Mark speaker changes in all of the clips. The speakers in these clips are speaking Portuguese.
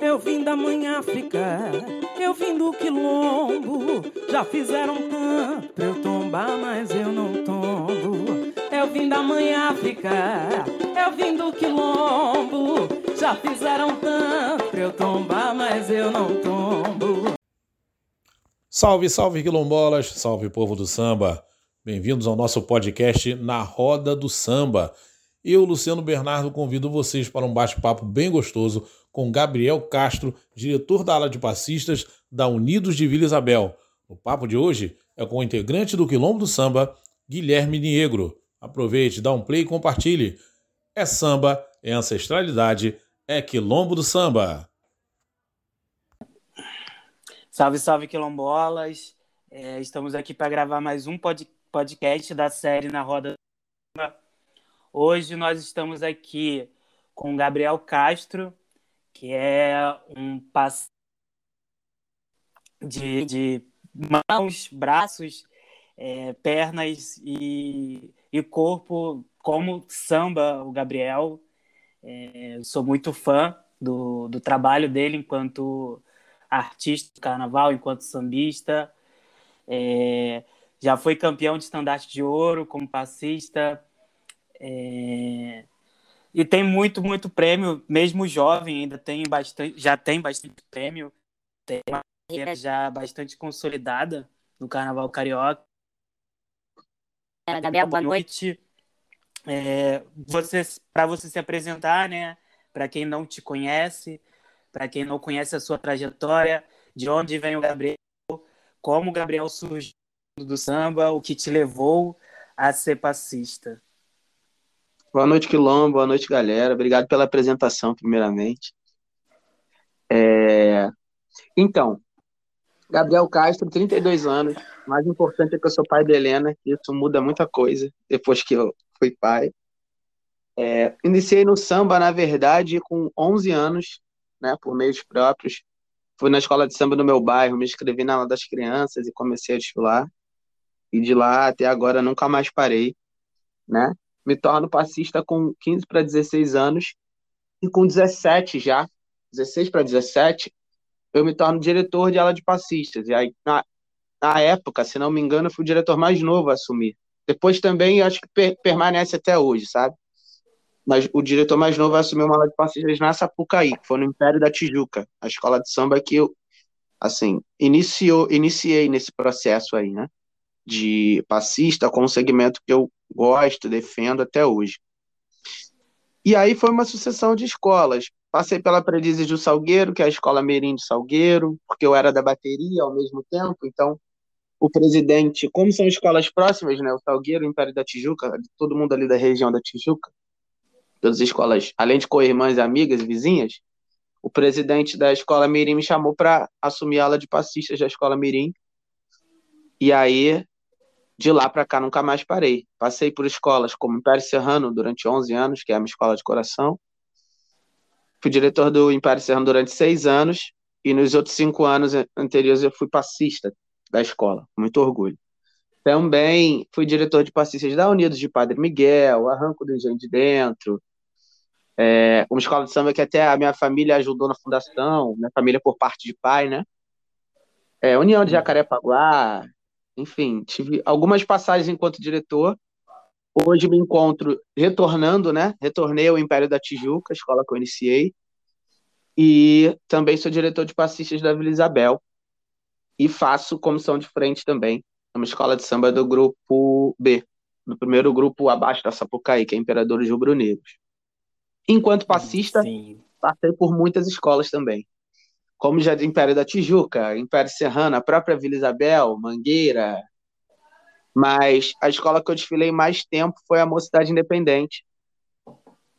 Speaker 1: Eu vim da mãe África, eu vim do quilombo. Já fizeram tanto pra eu tombar, mas eu não tombo. Eu vim da mãe África, eu vim do quilombo. Já fizeram tanto pra eu tombar, mas eu não tombo.
Speaker 2: Salve, salve quilombolas, salve povo do samba. Bem-vindos ao nosso podcast Na Roda do Samba. Eu, Luciano Bernardo, convido vocês para um bate-papo bem gostoso com Gabriel Castro, diretor da ala de passistas da Unidos de Vila Isabel. O papo de hoje é com o integrante do Quilombo do Samba, Guilherme Negro. Aproveite, dá um play e compartilhe. É samba, é ancestralidade, é Quilombo do Samba.
Speaker 3: Salve, salve, quilombolas. É, estamos aqui para gravar mais um pod podcast da série Na Roda do Samba. Hoje nós estamos aqui com Gabriel Castro, que é um passo de, de mãos, braços, é, pernas e, e corpo, como samba, o Gabriel. É, sou muito fã do, do trabalho dele enquanto artista do carnaval, enquanto sambista. É, já foi campeão de estandarte de ouro como passista. É, e tem muito, muito prêmio, mesmo jovem, ainda tem bastante, já tem bastante prêmio, tem uma carreira já bastante consolidada no Carnaval Carioca. Gabriel, boa noite. É, você, para você se apresentar, né? Para quem não te conhece, para quem não conhece a sua trajetória, de onde vem o Gabriel, como o Gabriel surgiu do samba, o que te levou a ser passista.
Speaker 4: Boa noite, Quilombo. Boa noite, galera. Obrigado pela apresentação, primeiramente. É... Então, Gabriel Castro, 32 anos. Mais importante é que eu sou pai da Helena, isso muda muita coisa depois que eu fui pai. É... Iniciei no samba, na verdade, com 11 anos, né, por meios próprios. Fui na escola de samba do meu bairro, me inscrevi na aula das crianças e comecei a desfilar. E de lá até agora nunca mais parei, né? Me torno passista com 15 para 16 anos e com 17 já, 16 para 17, eu me torno diretor de ala de passistas. E aí, na, na época, se não me engano, fui o diretor mais novo a assumir. Depois também, acho que per permanece até hoje, sabe? Mas o diretor mais novo assumiu uma ala de passistas na Sapucaí, que foi no Império da Tijuca, a escola de samba que eu, assim, iniciou, iniciei nesse processo aí, né? De passista com um segmento que eu gosto, defendo até hoje. E aí foi uma sucessão de escolas. Passei pela Predizes do Salgueiro, que é a escola Merim de Salgueiro, porque eu era da bateria ao mesmo tempo, então o presidente, como são escolas próximas, né, o Salgueiro, o Império da Tijuca, todo mundo ali da região da Tijuca, todas as escolas, além de co-irmãs, amigas, vizinhas, o presidente da escola Mirim me chamou para assumir a aula de passistas da escola Mirim. E aí de lá para cá nunca mais parei. Passei por escolas como Império Serrano durante 11 anos, que é a minha escola de coração. Fui diretor do Império Serrano durante seis anos e nos outros cinco anos anteriores eu fui passista da escola, com muito orgulho. Também fui diretor de passistas da Unidos de Padre Miguel, Arranco do Engenho de Dentro, é, uma escola de samba que até a minha família ajudou na fundação, minha família por parte de pai, né? É, União de Jacarepaguá, enfim, tive algumas passagens enquanto diretor. Hoje me encontro retornando, né? Retornei ao Império da Tijuca, a escola que eu iniciei. E também sou diretor de passistas da Vila Isabel. E faço comissão de frente também, numa escola de samba do grupo B, no primeiro grupo abaixo da Sapucaí, que é Imperadores Rubro-Negros. Enquanto passista, Sim. passei por muitas escolas também como já Império da Tijuca, Império Serrano, a própria Vila Isabel, Mangueira. Mas a escola que eu desfilei mais tempo foi a Mocidade Independente.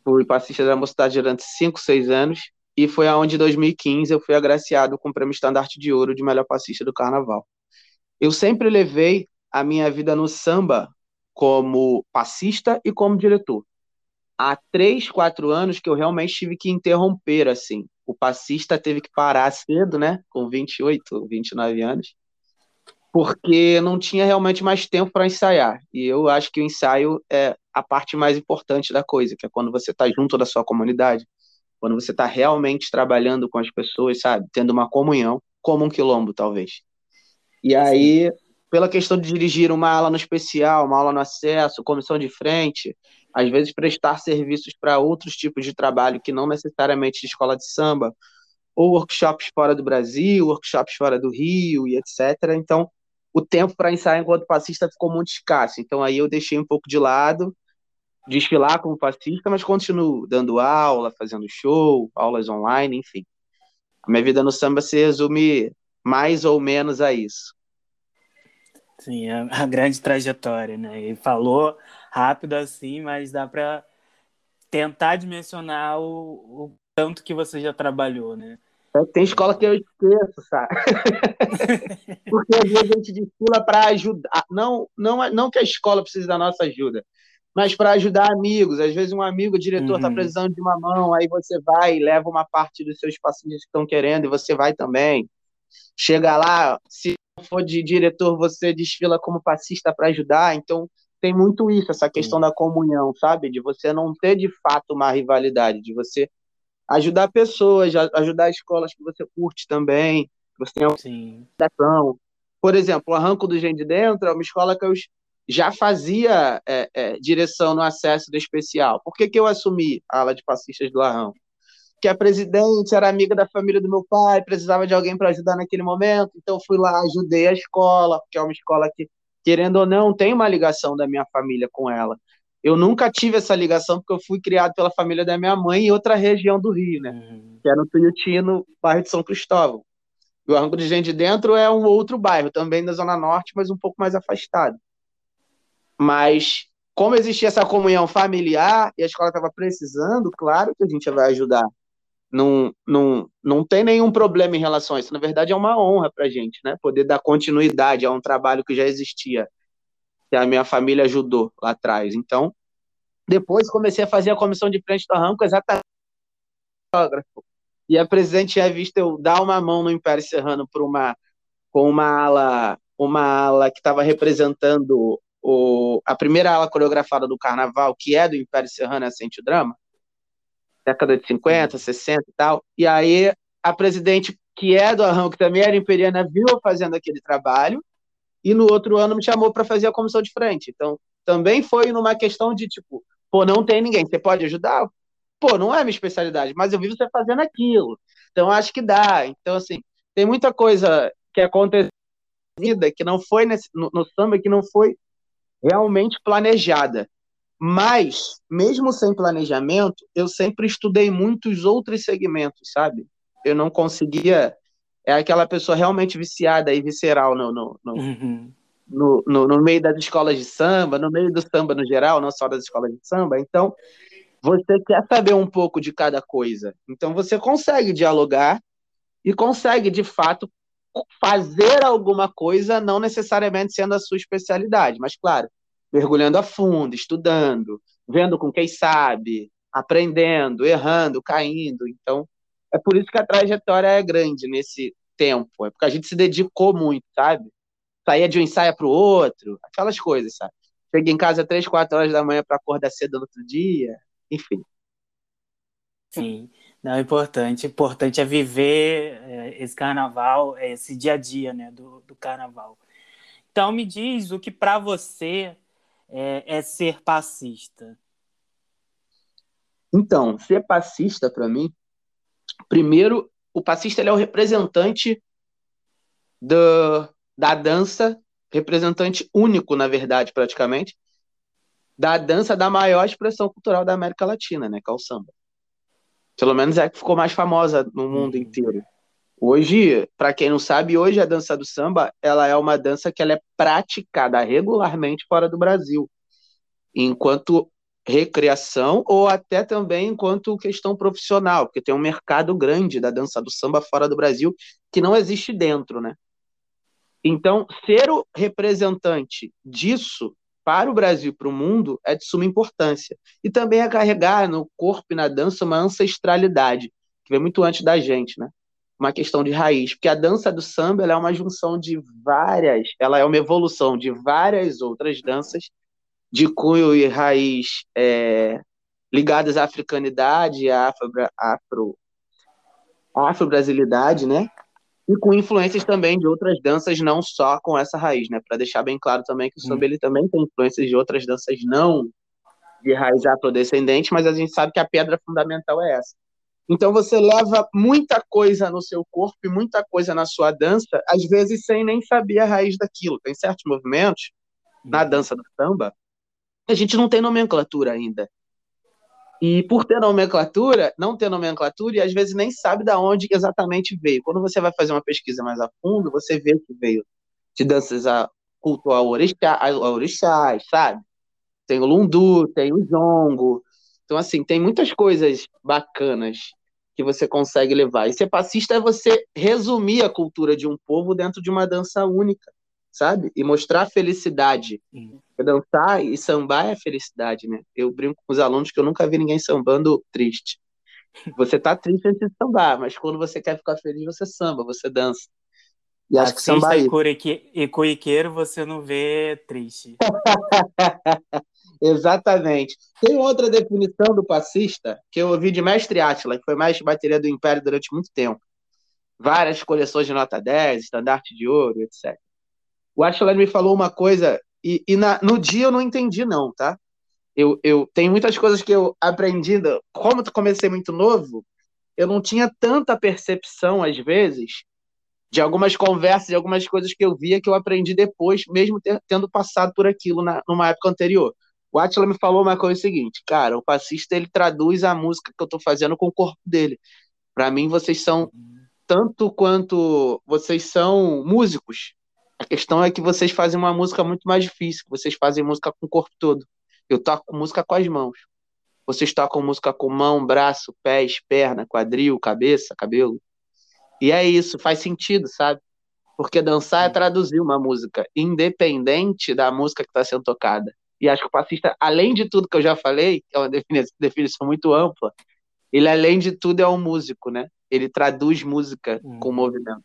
Speaker 4: Fui passista da Mocidade durante 5, 6 anos. E foi aonde, em 2015, eu fui agraciado com o prêmio Estandarte de Ouro de melhor passista do Carnaval. Eu sempre levei a minha vida no samba como passista e como diretor. Há três, quatro anos que eu realmente tive que interromper, assim o passista teve que parar cedo, né, com 28, 29 anos, porque não tinha realmente mais tempo para ensaiar. E eu acho que o ensaio é a parte mais importante da coisa, que é quando você está junto da sua comunidade, quando você está realmente trabalhando com as pessoas, sabe? Tendo uma comunhão, como um quilombo, talvez. E aí, pela questão de dirigir uma ala no especial, uma aula no acesso, comissão de frente, às vezes prestar serviços para outros tipos de trabalho que não necessariamente de escola de samba, ou workshops fora do Brasil, workshops fora do Rio e etc. Então, o tempo para ensaiar enquanto passista ficou muito escasso. Então, aí eu deixei um pouco de lado, desfilar como passista, mas continuo dando aula, fazendo show, aulas online, enfim. A minha vida no samba se resume mais ou menos a isso.
Speaker 3: Sim, a, a grande trajetória, né? Ele falou rápido assim, mas dá para tentar dimensionar o, o, tanto que você já trabalhou, né?
Speaker 4: É, tem escola que eu esqueço, sabe? Porque às vezes a gente desfila para ajudar. Não, não, não que a escola precise da nossa ajuda, mas para ajudar amigos. Às vezes um amigo, o diretor está uhum. precisando de uma mão, aí você vai e leva uma parte dos seus pacientes que estão querendo e você vai também. Chega lá, se for de diretor, você desfila como passista para ajudar. Então, tem muito isso, essa questão da comunhão, sabe? De você não ter de fato uma rivalidade, de você ajudar pessoas, ajudar escolas que você curte também, que você tem uma Por exemplo, o Arranco do Gente de Dentro é uma escola que eu já fazia é, é, direção no acesso do especial. Por que, que eu assumi a ala de passistas do Arranco? Que a presidente era amiga da família do meu pai, precisava de alguém para ajudar naquele momento, então fui lá, ajudei a escola, porque é uma escola que querendo ou não, tem uma ligação da minha família com ela. Eu nunca tive essa ligação porque eu fui criado pela família da minha mãe em outra região do Rio, né? Uhum. Que é no Tuiuti, no bairro de São Cristóvão. E o Arranco de Gente de Dentro é um outro bairro, também da Zona Norte, mas um pouco mais afastado. Mas, como existia essa comunhão familiar e a escola estava precisando, claro que a gente vai ajudar não, não, não tem nenhum problema em relação a isso. Na verdade, é uma honra para a gente, né? Poder dar continuidade a um trabalho que já existia, que a minha família ajudou lá atrás. Então, depois comecei a fazer a comissão de frente do arranco exatamente e a presidente tinha visto eu dar uma mão no Império Serrano por uma com uma ala uma ala que estava representando o, a primeira ala coreografada do carnaval, que é do Império Serrano, é Sente Drama década de 50, 60 e tal. E aí a presidente, que é do que também era imperiana, viu eu fazendo aquele trabalho, e no outro ano me chamou para fazer a comissão de frente. Então, também foi numa questão de tipo, pô, não tem ninguém, você pode ajudar? Pô, não é minha especialidade, mas eu vi você fazendo aquilo. Então, acho que dá. Então, assim, tem muita coisa que aconteceu na vida que não foi nesse, no, no samba, que não foi realmente planejada. Mas, mesmo sem planejamento, eu sempre estudei muitos outros segmentos, sabe? Eu não conseguia. É aquela pessoa realmente viciada e visceral no, no, no, uhum. no, no, no meio das escolas de samba, no meio do samba no geral, não só das escolas de samba. Então, você quer saber um pouco de cada coisa. Então, você consegue dialogar e consegue, de fato, fazer alguma coisa, não necessariamente sendo a sua especialidade, mas, claro, mergulhando a fundo, estudando, vendo com quem sabe, aprendendo, errando, caindo. Então, é por isso que a trajetória é grande nesse tempo, é porque a gente se dedicou muito, sabe? Saía de um ensaio para o outro, aquelas coisas, sabe? Chega em casa três, quatro horas da manhã para acordar cedo no outro dia, enfim.
Speaker 3: Sim, não, é importante. Importante é viver é, esse carnaval, esse dia a dia, né, do, do carnaval. Então, me diz o que para você é, é ser passista?
Speaker 4: Então, ser passista, para mim, primeiro, o passista ele é o representante do, da dança, representante único, na verdade, praticamente, da dança da maior expressão cultural da América Latina, né, que é o samba. Pelo menos é a que ficou mais famosa no mundo uhum. inteiro. Hoje, para quem não sabe, hoje a dança do samba, ela é uma dança que ela é praticada regularmente fora do Brasil, enquanto recreação ou até também enquanto questão profissional, porque tem um mercado grande da dança do samba fora do Brasil que não existe dentro, né? Então, ser o representante disso para o Brasil para o mundo é de suma importância. E também é carregar no corpo e na dança uma ancestralidade, que vem muito antes da gente, né? Uma questão de raiz, porque a dança do samba é uma junção de várias, ela é uma evolução de várias outras danças de cunho e raiz é, ligadas à africanidade, à afro, afro, afro-brasilidade, né? E com influências também de outras danças, não só com essa raiz, né? Para deixar bem claro também que o samba hum. ele também tem influências de outras danças não de raiz afrodescendente, mas a gente sabe que a pedra fundamental é essa. Então você leva muita coisa no seu corpo e muita coisa na sua dança, às vezes sem nem saber a raiz daquilo. Tem certos movimentos na uhum. dança do samba a gente não tem nomenclatura ainda. E por ter nomenclatura, não ter nomenclatura, e às vezes nem sabe de onde exatamente veio. Quando você vai fazer uma pesquisa mais a fundo, você vê que veio de danças a culto ao orixá, ao orixás, sabe? Tem o lundu, tem o jongo, então, assim, tem muitas coisas bacanas que você consegue levar. E ser passista é você resumir a cultura de um povo dentro de uma dança única, sabe? E mostrar a felicidade. Uhum. Dançar e sambar é felicidade, né? Eu brinco com os alunos que eu nunca vi ninguém sambando triste. Você tá triste antes de sambar, mas quando você quer ficar feliz, você samba, você dança.
Speaker 3: E acho que sambar é e coiqueiro você não vê triste.
Speaker 4: Exatamente. Tem outra definição do passista que eu ouvi de Mestre Átila, que foi mestre bateria do Império durante muito tempo. Várias coleções de nota 10, estandarte de ouro, etc. O Átila me falou uma coisa, e, e na, no dia eu não entendi, não, tá? Eu, eu tenho muitas coisas que eu aprendi, como eu comecei muito novo, eu não tinha tanta percepção, às vezes, de algumas conversas, de algumas coisas que eu via que eu aprendi depois, mesmo ter, tendo passado por aquilo na, numa época anterior. O Atila me falou uma coisa seguinte, cara, o passista ele traduz a música que eu tô fazendo com o corpo dele. Para mim vocês são tanto quanto vocês são músicos. A questão é que vocês fazem uma música muito mais difícil, vocês fazem música com o corpo todo. Eu toco música com as mãos. Vocês tocam música com mão, braço, pés, perna, quadril, cabeça, cabelo. E é isso, faz sentido, sabe? Porque dançar é traduzir uma música, independente da música que está sendo tocada. E acho que o passista, além de tudo que eu já falei, que é uma definição muito ampla, ele, além de tudo, é um músico, né? Ele traduz música hum. com movimento.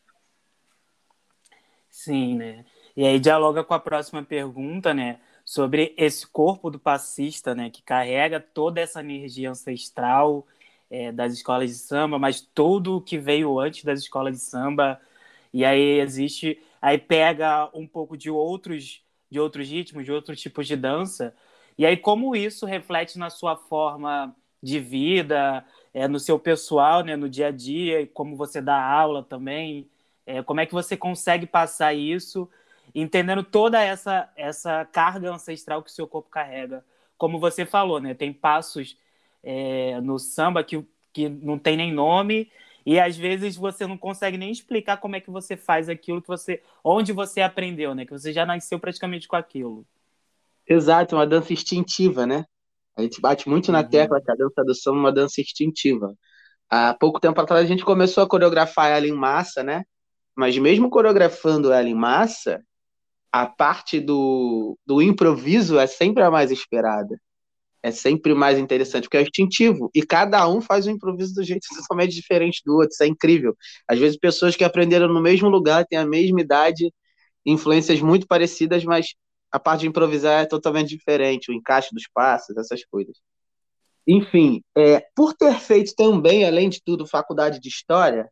Speaker 3: Sim, né? E aí dialoga com a próxima pergunta, né? Sobre esse corpo do passista, né? Que carrega toda essa energia ancestral é, das escolas de samba, mas tudo o que veio antes das escolas de samba. E aí existe... Aí pega um pouco de outros de outros ritmos, de outros tipos de dança. E aí, como isso reflete na sua forma de vida, é, no seu pessoal, né, no dia a dia, e como você dá aula também, é, como é que você consegue passar isso, entendendo toda essa, essa carga ancestral que o seu corpo carrega. Como você falou, né, tem passos é, no samba que, que não tem nem nome, e às vezes você não consegue nem explicar como é que você faz aquilo que você. onde você aprendeu, né? Que você já nasceu praticamente com aquilo.
Speaker 4: Exato, uma dança instintiva, né? A gente bate muito na uhum. tecla que a dança do samba é uma dança instintiva. Há pouco tempo atrás a gente começou a coreografar ela em massa, né? Mas mesmo coreografando ela em massa, a parte do, do improviso é sempre a mais esperada é sempre mais interessante, porque é instintivo. E cada um faz um improviso do jeito totalmente diferente do outro. Isso é incrível. Às vezes, pessoas que aprenderam no mesmo lugar, têm a mesma idade, influências muito parecidas, mas a parte de improvisar é totalmente diferente. O encaixe dos passos, essas coisas. Enfim, é, por ter feito também, além de tudo, faculdade de História,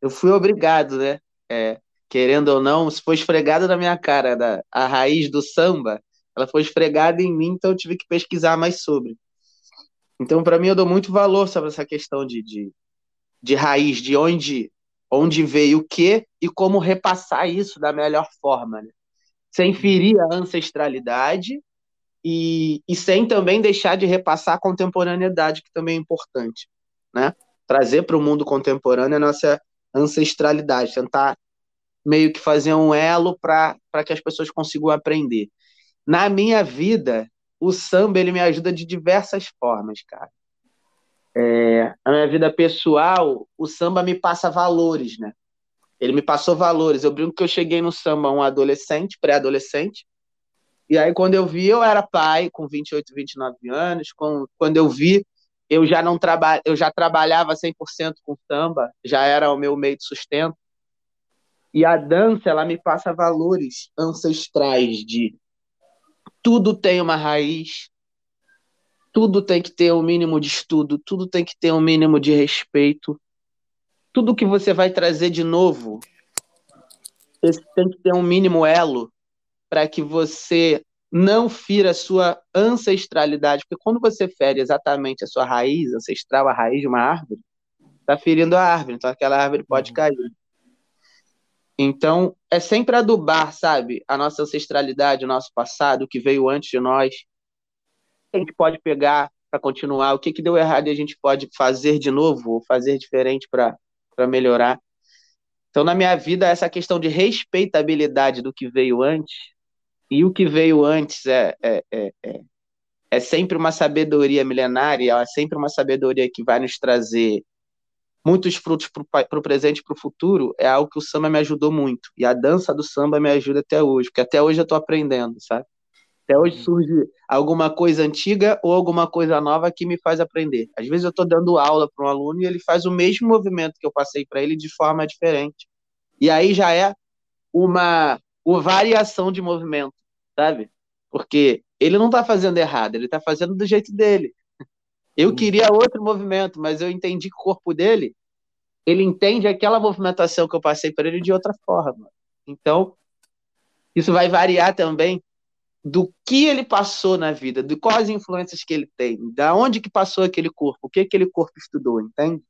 Speaker 4: eu fui obrigado, né? É, querendo ou não, se foi esfregado na minha cara da, a raiz do samba, ela foi esfregada em mim, então eu tive que pesquisar mais sobre. Então, para mim, eu dou muito valor sobre essa questão de, de, de raiz, de onde, onde veio o quê e como repassar isso da melhor forma, né? sem ferir a ancestralidade e, e sem também deixar de repassar a contemporaneidade, que também é importante. Né? Trazer para o mundo contemporâneo a nossa ancestralidade, tentar meio que fazer um elo para que as pessoas consigam aprender. Na minha vida, o samba ele me ajuda de diversas formas, cara. É, na minha vida pessoal, o samba me passa valores, né? Ele me passou valores. Eu brinco que eu cheguei no samba um adolescente, pré-adolescente. E aí, quando eu vi, eu era pai, com 28, 29 anos. Com, quando eu vi, eu já não traba, eu já trabalhava 100% com samba, já era o meu meio de sustento. E a dança, ela me passa valores ancestrais de tudo tem uma raiz, tudo tem que ter um mínimo de estudo, tudo tem que ter um mínimo de respeito. Tudo que você vai trazer de novo tem que ter um mínimo elo para que você não fira a sua ancestralidade, porque quando você fere exatamente a sua raiz ancestral, a raiz de uma árvore, está ferindo a árvore, então aquela árvore pode uhum. cair. Então, é sempre adubar, sabe, a nossa ancestralidade, o nosso passado, o que veio antes de nós. A gente pode pegar para continuar, o que, que deu errado e a gente pode fazer de novo, ou fazer diferente para melhorar. Então, na minha vida, essa questão de respeitabilidade do que veio antes, e o que veio antes é, é, é, é, é sempre uma sabedoria milenária, é sempre uma sabedoria que vai nos trazer muitos frutos para o presente e para o futuro, é algo que o samba me ajudou muito. E a dança do samba me ajuda até hoje, porque até hoje eu estou aprendendo, sabe? Até hoje uhum. surge alguma coisa antiga ou alguma coisa nova que me faz aprender. Às vezes eu estou dando aula para um aluno e ele faz o mesmo movimento que eu passei para ele de forma diferente. E aí já é uma, uma variação de movimento, sabe? Porque ele não está fazendo errado, ele está fazendo do jeito dele. Eu queria outro movimento, mas eu entendi que o corpo dele, ele entende aquela movimentação que eu passei para ele de outra forma. Então, isso vai variar também do que ele passou na vida, de quais influências que ele tem, da onde que passou aquele corpo, o que aquele corpo estudou, entende?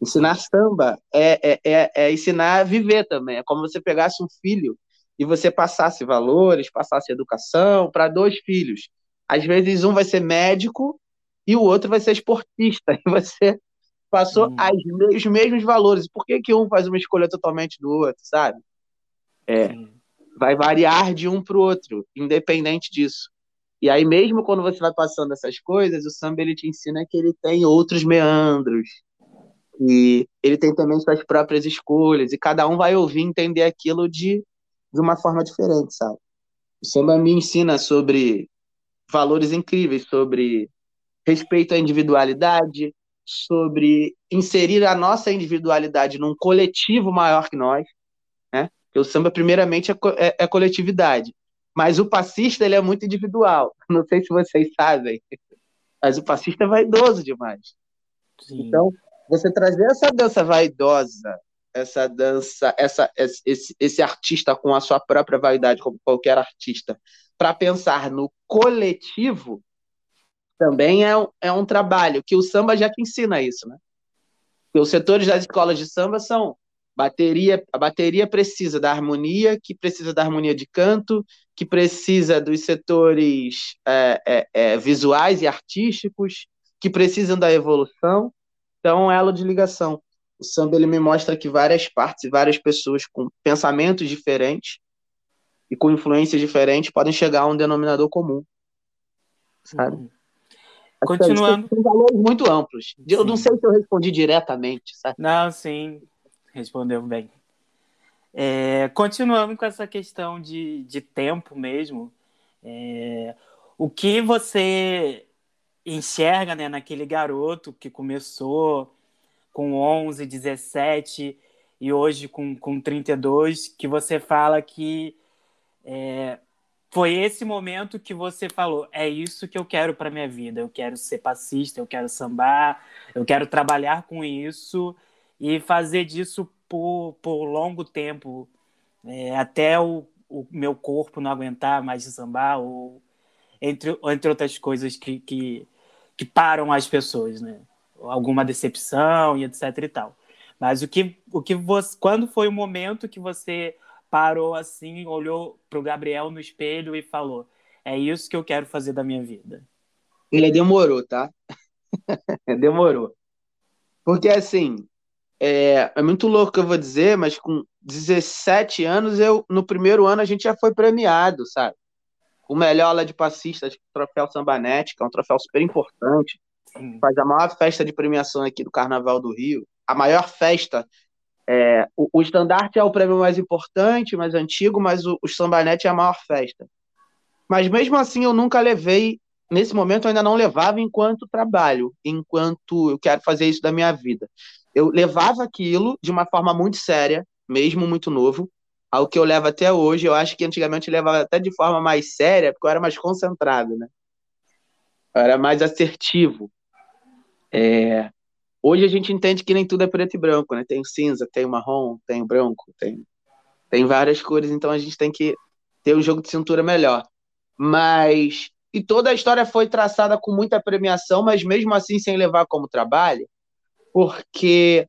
Speaker 4: Ensinar samba é, é, é, é ensinar a viver também. É como você pegasse um filho e você passasse valores, passasse educação para dois filhos. Às vezes um vai ser médico e o outro vai ser esportista. E você passou hum. as, os mesmos valores. Por que, que um faz uma escolha totalmente do outro, sabe? É, vai variar de um para o outro, independente disso. E aí, mesmo quando você vai passando essas coisas, o samba ele te ensina que ele tem outros meandros. E ele tem também suas próprias escolhas. E cada um vai ouvir entender aquilo de, de uma forma diferente, sabe? O samba me ensina sobre valores incríveis, sobre respeito à individualidade, sobre inserir a nossa individualidade num coletivo maior que nós, né? Porque o samba, primeiramente, é, é, é coletividade. Mas o passista, ele é muito individual. Não sei se vocês sabem, mas o passista é vaidoso demais. Sim. Então, você trazer essa dança vaidosa, essa dança, essa, esse, esse artista com a sua própria vaidade, como qualquer artista, para pensar no coletivo, também é, é um trabalho que o samba já te ensina isso, né? Porque os setores das escolas de samba são bateria, a bateria precisa da harmonia, que precisa da harmonia de canto, que precisa dos setores é, é, é, visuais e artísticos, que precisam da evolução. Então, é elo de ligação. O samba ele me mostra que várias partes e várias pessoas com pensamentos diferentes e com influências diferentes podem chegar a um denominador comum, sabe? Uhum.
Speaker 3: Continuando.
Speaker 4: São valores muito amplos. Eu sim. não sei se eu respondi diretamente, sabe?
Speaker 3: Não, sim, respondeu bem. É, continuando com essa questão de, de tempo mesmo, é, o que você enxerga né, naquele garoto que começou com 11, 17 e hoje com, com 32, que você fala que é, foi esse momento que você falou: é isso que eu quero para minha vida. Eu quero ser passista, eu quero sambar, eu quero trabalhar com isso e fazer disso por, por longo tempo, é, até o, o meu corpo não aguentar mais de sambar, ou entre, entre outras coisas que, que, que param as pessoas, né? Alguma decepção e etc e tal. Mas o que, o que você, quando foi o momento que você parou assim, olhou para o Gabriel no espelho e falou: É isso que eu quero fazer da minha vida?
Speaker 4: Ele demorou, tá? demorou. Porque assim, é, é, muito louco que eu vou dizer, mas com 17 anos, eu no primeiro ano a gente já foi premiado, sabe? O melhor aula de passista, o troféu Sambanete, que é um troféu super importante. Sim. Faz a maior festa de premiação aqui do Carnaval do Rio. A maior festa é, o, estandarte é o prêmio mais importante, mais antigo, mas o, o sambanete é a maior festa. Mas mesmo assim eu nunca levei, nesse momento eu ainda não levava enquanto trabalho, enquanto eu quero fazer isso da minha vida. Eu levava aquilo de uma forma muito séria, mesmo muito novo, ao que eu levo até hoje. Eu acho que antigamente eu levava até de forma mais séria, porque eu era mais concentrado, né? era mais assertivo. É, hoje a gente entende que nem tudo é preto e branco, né? Tem o cinza, tem o marrom, tem o branco, tem, tem várias cores, então a gente tem que ter um jogo de cintura melhor. Mas. E toda a história foi traçada com muita premiação, mas mesmo assim sem levar como trabalho, porque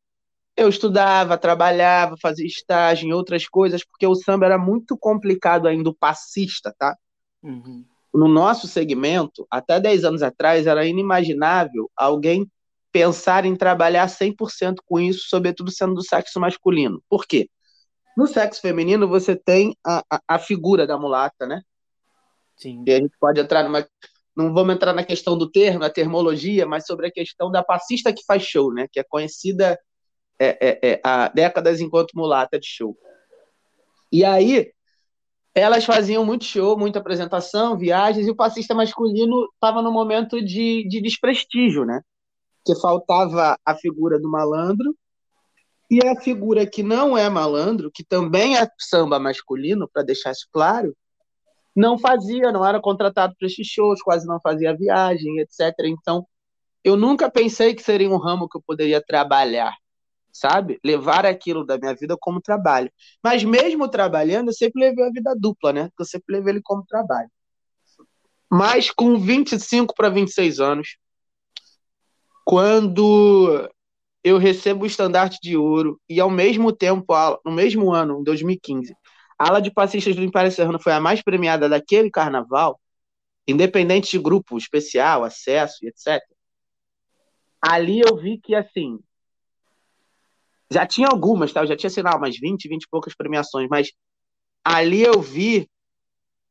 Speaker 4: eu estudava, trabalhava, fazia estágio em outras coisas, porque o samba era muito complicado ainda, o passista, tá? Uhum no nosso segmento, até 10 anos atrás, era inimaginável alguém pensar em trabalhar 100% com isso, sobretudo sendo do sexo masculino. Por quê? No sexo feminino, você tem a, a, a figura da mulata, né? Sim. E a gente pode entrar numa. Não vamos entrar na questão do termo, a termologia, mas sobre a questão da passista que faz show, né? Que é conhecida é, é, é, há décadas enquanto mulata de show. E aí, elas faziam muito show, muita apresentação, viagens, e o passista masculino estava no momento de, de desprestígio, né? Que faltava a figura do malandro, e a figura que não é malandro, que também é samba masculino, para deixar isso claro, não fazia, não era contratado para esses shows, quase não fazia viagem, etc. Então, eu nunca pensei que seria um ramo que eu poderia trabalhar sabe? Levar aquilo da minha vida como trabalho. Mas mesmo trabalhando, eu sempre levei a vida dupla, né? Eu sempre levei ele como trabalho. Mas com 25 para 26 anos, quando eu recebo o estandarte de ouro e ao mesmo tempo, no mesmo ano, em 2015, a ala de passistas do Império Serrano foi a mais premiada daquele carnaval, independente de grupo especial, acesso e etc. Ali eu vi que, assim, já tinha algumas, tá? Eu já tinha, sei lá, umas 20, 20 e poucas premiações, mas ali eu vi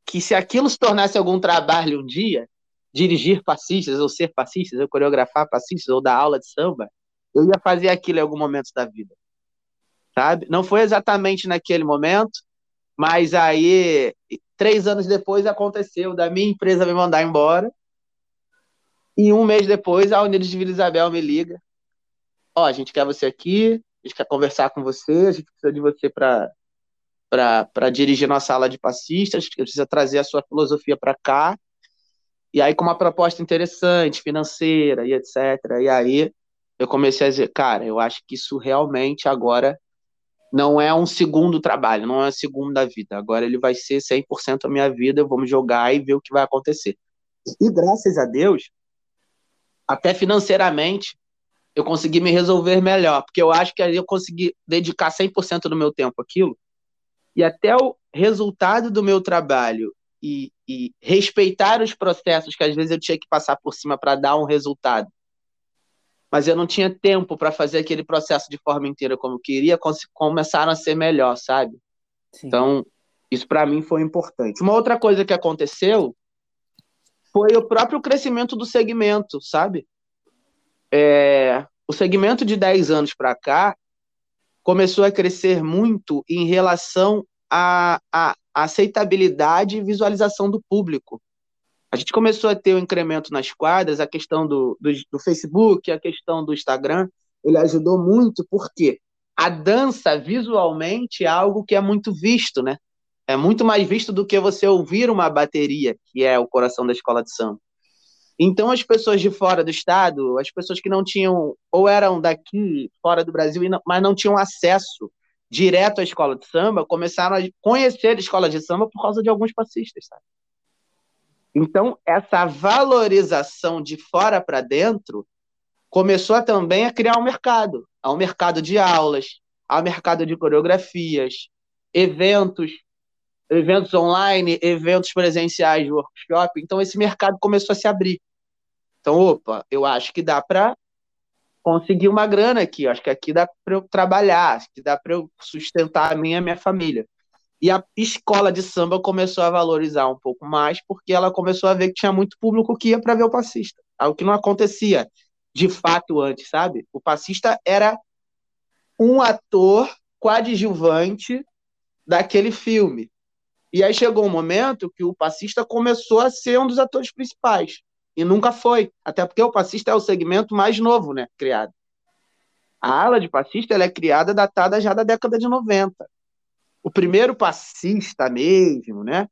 Speaker 4: que se aquilo se tornasse algum trabalho um dia, dirigir passistas ou ser passistas, ou coreografar passistas ou dar aula de samba, eu ia fazer aquilo em algum momento da vida. Sabe? Não foi exatamente naquele momento, mas aí, três anos depois, aconteceu da minha empresa me mandar embora. E um mês depois, a Unidos de Vila Isabel me liga. Ó, oh, a gente quer você aqui, a gente quer conversar com você, a gente precisa de você para dirigir nossa sala de passistas, a gente precisa trazer a sua filosofia para cá. E aí, com uma proposta interessante, financeira e etc. E aí, eu comecei a dizer, cara, eu acho que isso realmente agora não é um segundo trabalho, não é a segunda vida. Agora ele vai ser 100% a minha vida, vamos jogar e ver o que vai acontecer. E graças a Deus, até financeiramente, eu consegui me resolver melhor, porque eu acho que aí eu consegui dedicar 100% do meu tempo àquilo, e até o resultado do meu trabalho e, e respeitar os processos que às vezes eu tinha que passar por cima para dar um resultado, mas eu não tinha tempo para fazer aquele processo de forma inteira como eu queria, começaram a ser melhor, sabe? Sim. Então, isso para mim foi importante. Uma outra coisa que aconteceu foi o próprio crescimento do segmento, sabe? é, o segmento de 10 anos para cá começou a crescer muito em relação à, à aceitabilidade e visualização do público. A gente começou a ter o um incremento nas quadras, a questão do, do, do, Facebook, a questão do Instagram, ele ajudou muito, porque a dança visualmente é algo que é muito visto, né? É muito mais visto do que você ouvir uma bateria, que é o coração da escola de samba. Então, as pessoas de fora do estado, as pessoas que não tinham, ou eram daqui, fora do Brasil, mas não tinham acesso direto à escola de samba, começaram a conhecer a escola de samba por causa de alguns passistas, sabe? Então, essa valorização de fora para dentro começou também a criar um mercado. Há um mercado de aulas, há um mercado de coreografias, eventos, eventos online, eventos presenciais, workshop. Então, esse mercado começou a se abrir. Então, opa, eu acho que dá para conseguir uma grana aqui. Acho que aqui dá para eu trabalhar, acho que dá para eu sustentar a minha e a minha família. E a escola de samba começou a valorizar um pouco mais, porque ela começou a ver que tinha muito público que ia para ver o passista. Algo que não acontecia de fato antes, sabe? O passista era um ator coadjuvante daquele filme. E aí chegou um momento que o passista começou a ser um dos atores principais. E nunca foi. Até porque o passista é o segmento mais novo, né? Criado. A ala de passista ela é criada datada já da década de 90. O primeiro passista mesmo, né?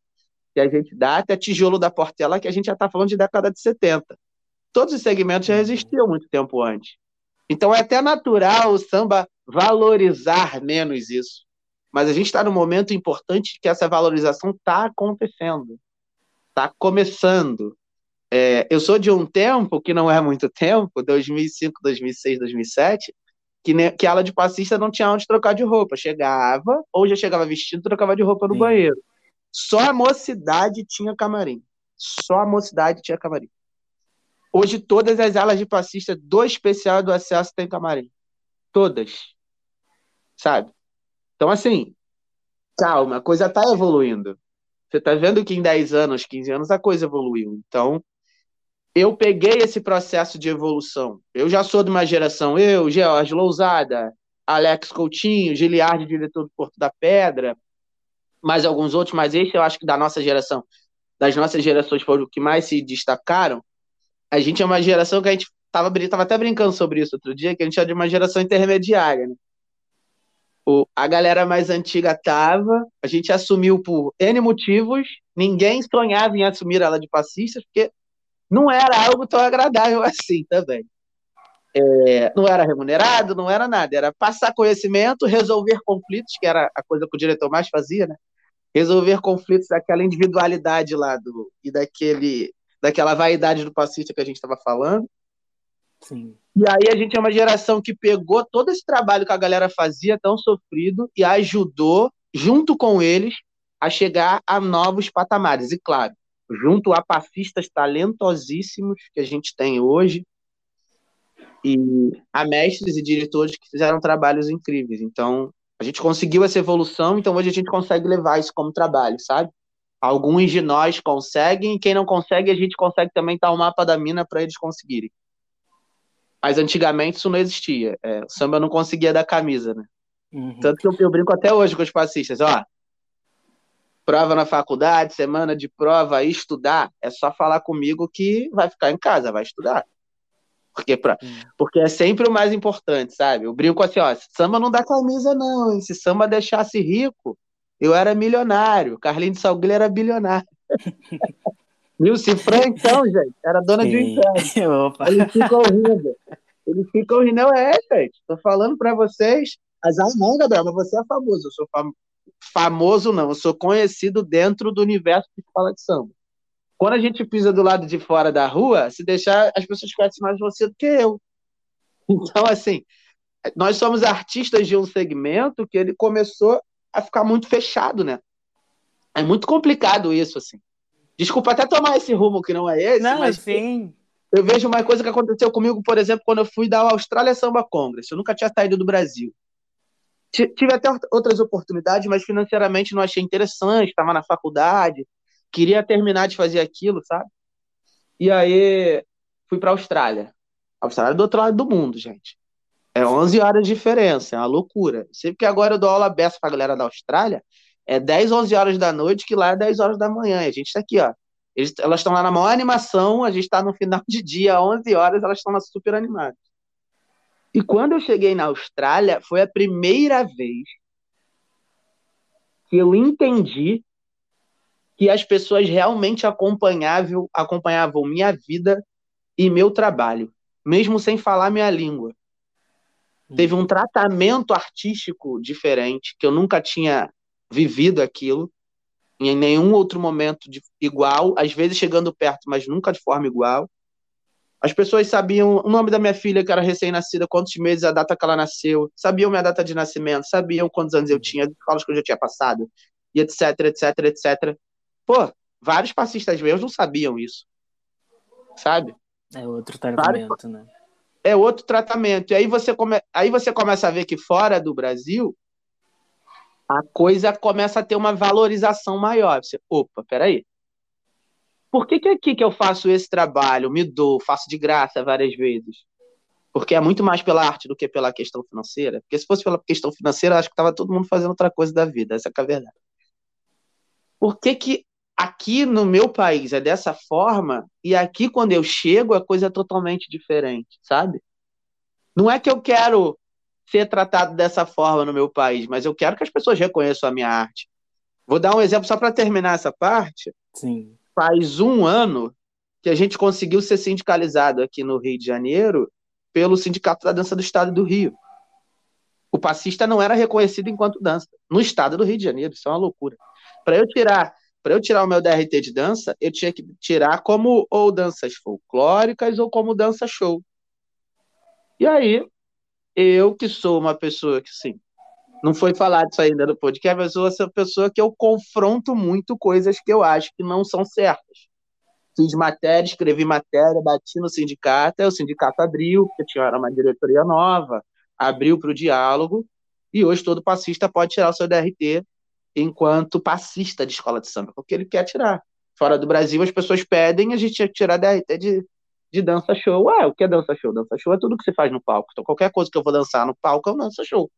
Speaker 4: Que a gente dá até tijolo da Portela, que a gente já está falando de década de 70. todos os segmentos já existiam muito tempo antes. Então é até natural o samba valorizar menos isso. Mas a gente está num momento importante que essa valorização está acontecendo, está começando. É, eu sou de um tempo, que não é muito tempo, 2005, 2006, 2007, que, ne, que ala de passista não tinha onde trocar de roupa. Chegava, ou já chegava vestido, trocava de roupa no Sim. banheiro. Só a mocidade tinha camarim. Só a mocidade tinha camarim. Hoje, todas as alas de passista do especial do acesso têm camarim. Todas. Sabe? Então, assim, calma, a coisa está evoluindo. Você está vendo que em 10 anos, 15 anos, a coisa evoluiu. Então, eu peguei esse processo de evolução. Eu já sou de uma geração, eu, George Lousada, Alex Coutinho, Giliardi, diretor do Porto da Pedra, mais alguns outros, mas esse eu acho que da nossa geração, das nossas gerações foram o que mais se destacaram. A gente é uma geração que a gente tava, tava até brincando sobre isso outro dia, que a gente é de uma geração intermediária, né? O, a galera mais antiga tava, a gente assumiu por N motivos, ninguém sonhava em assumir ela de passistas, porque não era algo tão agradável assim também. É, não era remunerado, não era nada, era passar conhecimento, resolver conflitos, que era a coisa que o diretor mais fazia, né? Resolver conflitos daquela individualidade lá do, e daquele, daquela vaidade do passista que a gente estava falando.
Speaker 3: Sim.
Speaker 4: E aí a gente é uma geração que pegou todo esse trabalho que a galera fazia tão sofrido e ajudou, junto com eles, a chegar a novos patamares. E claro, junto a passistas talentosíssimos que a gente tem hoje e a mestres e diretores que fizeram trabalhos incríveis. Então, a gente conseguiu essa evolução, então hoje a gente consegue levar isso como trabalho, sabe? Alguns de nós conseguem, e quem não consegue, a gente consegue também dar o um mapa da mina para eles conseguirem. Mas antigamente isso não existia. É, o samba não conseguia dar camisa, né? Uhum. Tanto que eu, eu, brinco até hoje com os passistas, ó prova na faculdade, semana de prova, estudar, é só falar comigo que vai ficar em casa, vai estudar. Porque, pra, porque é sempre o mais importante, sabe? Eu brinco assim, ó, samba não dá camisa, não. Se samba deixasse rico, eu era milionário. Carlinhos de Salgueiro era bilionário. Nilce Fran, então, gente, era dona Sim. de um inferno. Eles ficam rindo. Eles ficam rindo. Não é, gente. Tô falando pra vocês. As ah, não, Gabriel, mas você é famoso. Eu sou famoso famoso não, eu sou conhecido dentro do universo de escola de samba. Quando a gente pisa do lado de fora da rua, se deixar, as pessoas conhecem mais você do que eu. Então, assim, nós somos artistas de um segmento que ele começou a ficar muito fechado, né? É muito complicado isso, assim. Desculpa até tomar esse rumo que não é esse,
Speaker 3: não,
Speaker 4: mas
Speaker 3: sim.
Speaker 4: eu vejo uma coisa que aconteceu comigo, por exemplo, quando eu fui dar o Austrália Samba Congress. Eu nunca tinha saído do Brasil. Tive até outras oportunidades, mas financeiramente não achei interessante, estava na faculdade, queria terminar de fazer aquilo, sabe? E aí fui para a Austrália. A Austrália é do outro lado do mundo, gente. É 11 horas de diferença, é uma loucura. Sempre que agora eu dou aula beça para a galera da Austrália, é 10, 11 horas da noite, que lá é 10 horas da manhã. E a gente está aqui, ó. Eles, elas estão lá na maior animação, a gente está no final de dia, 11 horas, elas estão lá super animadas. E quando eu cheguei na Austrália, foi a primeira vez que eu entendi que as pessoas realmente acompanhavam, acompanhavam minha vida e meu trabalho, mesmo sem falar minha língua. Hum. Teve um tratamento artístico diferente, que eu nunca tinha vivido aquilo, em nenhum outro momento de, igual, às vezes chegando perto, mas nunca de forma igual. As pessoas sabiam o nome da minha filha, que era recém-nascida, quantos meses, a data que ela nasceu, sabiam minha data de nascimento, sabiam quantos anos eu tinha, as escolas que eu já tinha passado, e etc, etc, etc. Pô, vários passistas meus não sabiam isso. Sabe?
Speaker 3: É outro tratamento, vários... né?
Speaker 4: É outro tratamento. E aí você, come... aí você começa a ver que fora do Brasil, a coisa começa a ter uma valorização maior. Você, opa, peraí. Por que, que aqui que eu faço esse trabalho, me dou, faço de graça várias vezes? Porque é muito mais pela arte do que pela questão financeira. Porque se fosse pela questão financeira, acho que estava todo mundo fazendo outra coisa da vida. Essa é a verdade. Por que, que aqui no meu país é dessa forma e aqui quando eu chego a coisa é totalmente diferente, sabe? Não é que eu quero ser tratado dessa forma no meu país, mas eu quero que as pessoas reconheçam a minha arte. Vou dar um exemplo só para terminar essa parte.
Speaker 3: Sim
Speaker 4: faz um ano que a gente conseguiu ser sindicalizado aqui no Rio de Janeiro pelo Sindicato da Dança do Estado do Rio. O passista não era reconhecido enquanto dança no estado do Rio de Janeiro, isso é uma loucura. Para eu tirar, para eu tirar o meu DRT de dança, eu tinha que tirar como ou danças folclóricas ou como dança show. E aí, eu que sou uma pessoa que sim, não foi falado isso ainda no podcast, mas eu sou essa pessoa que eu confronto muito coisas que eu acho que não são certas. Fiz matéria, escrevi matéria, bati no sindicato, aí o sindicato abriu, porque tinha uma diretoria nova, abriu para o diálogo, e hoje todo passista pode tirar o seu DRT enquanto passista de escola de samba, porque ele quer tirar. Fora do Brasil, as pessoas pedem a gente tirar DRT de, de dança show. Ué, o que é dança show? Dança show é tudo que você faz no palco. Então, qualquer coisa que eu vou dançar no palco é um dança show.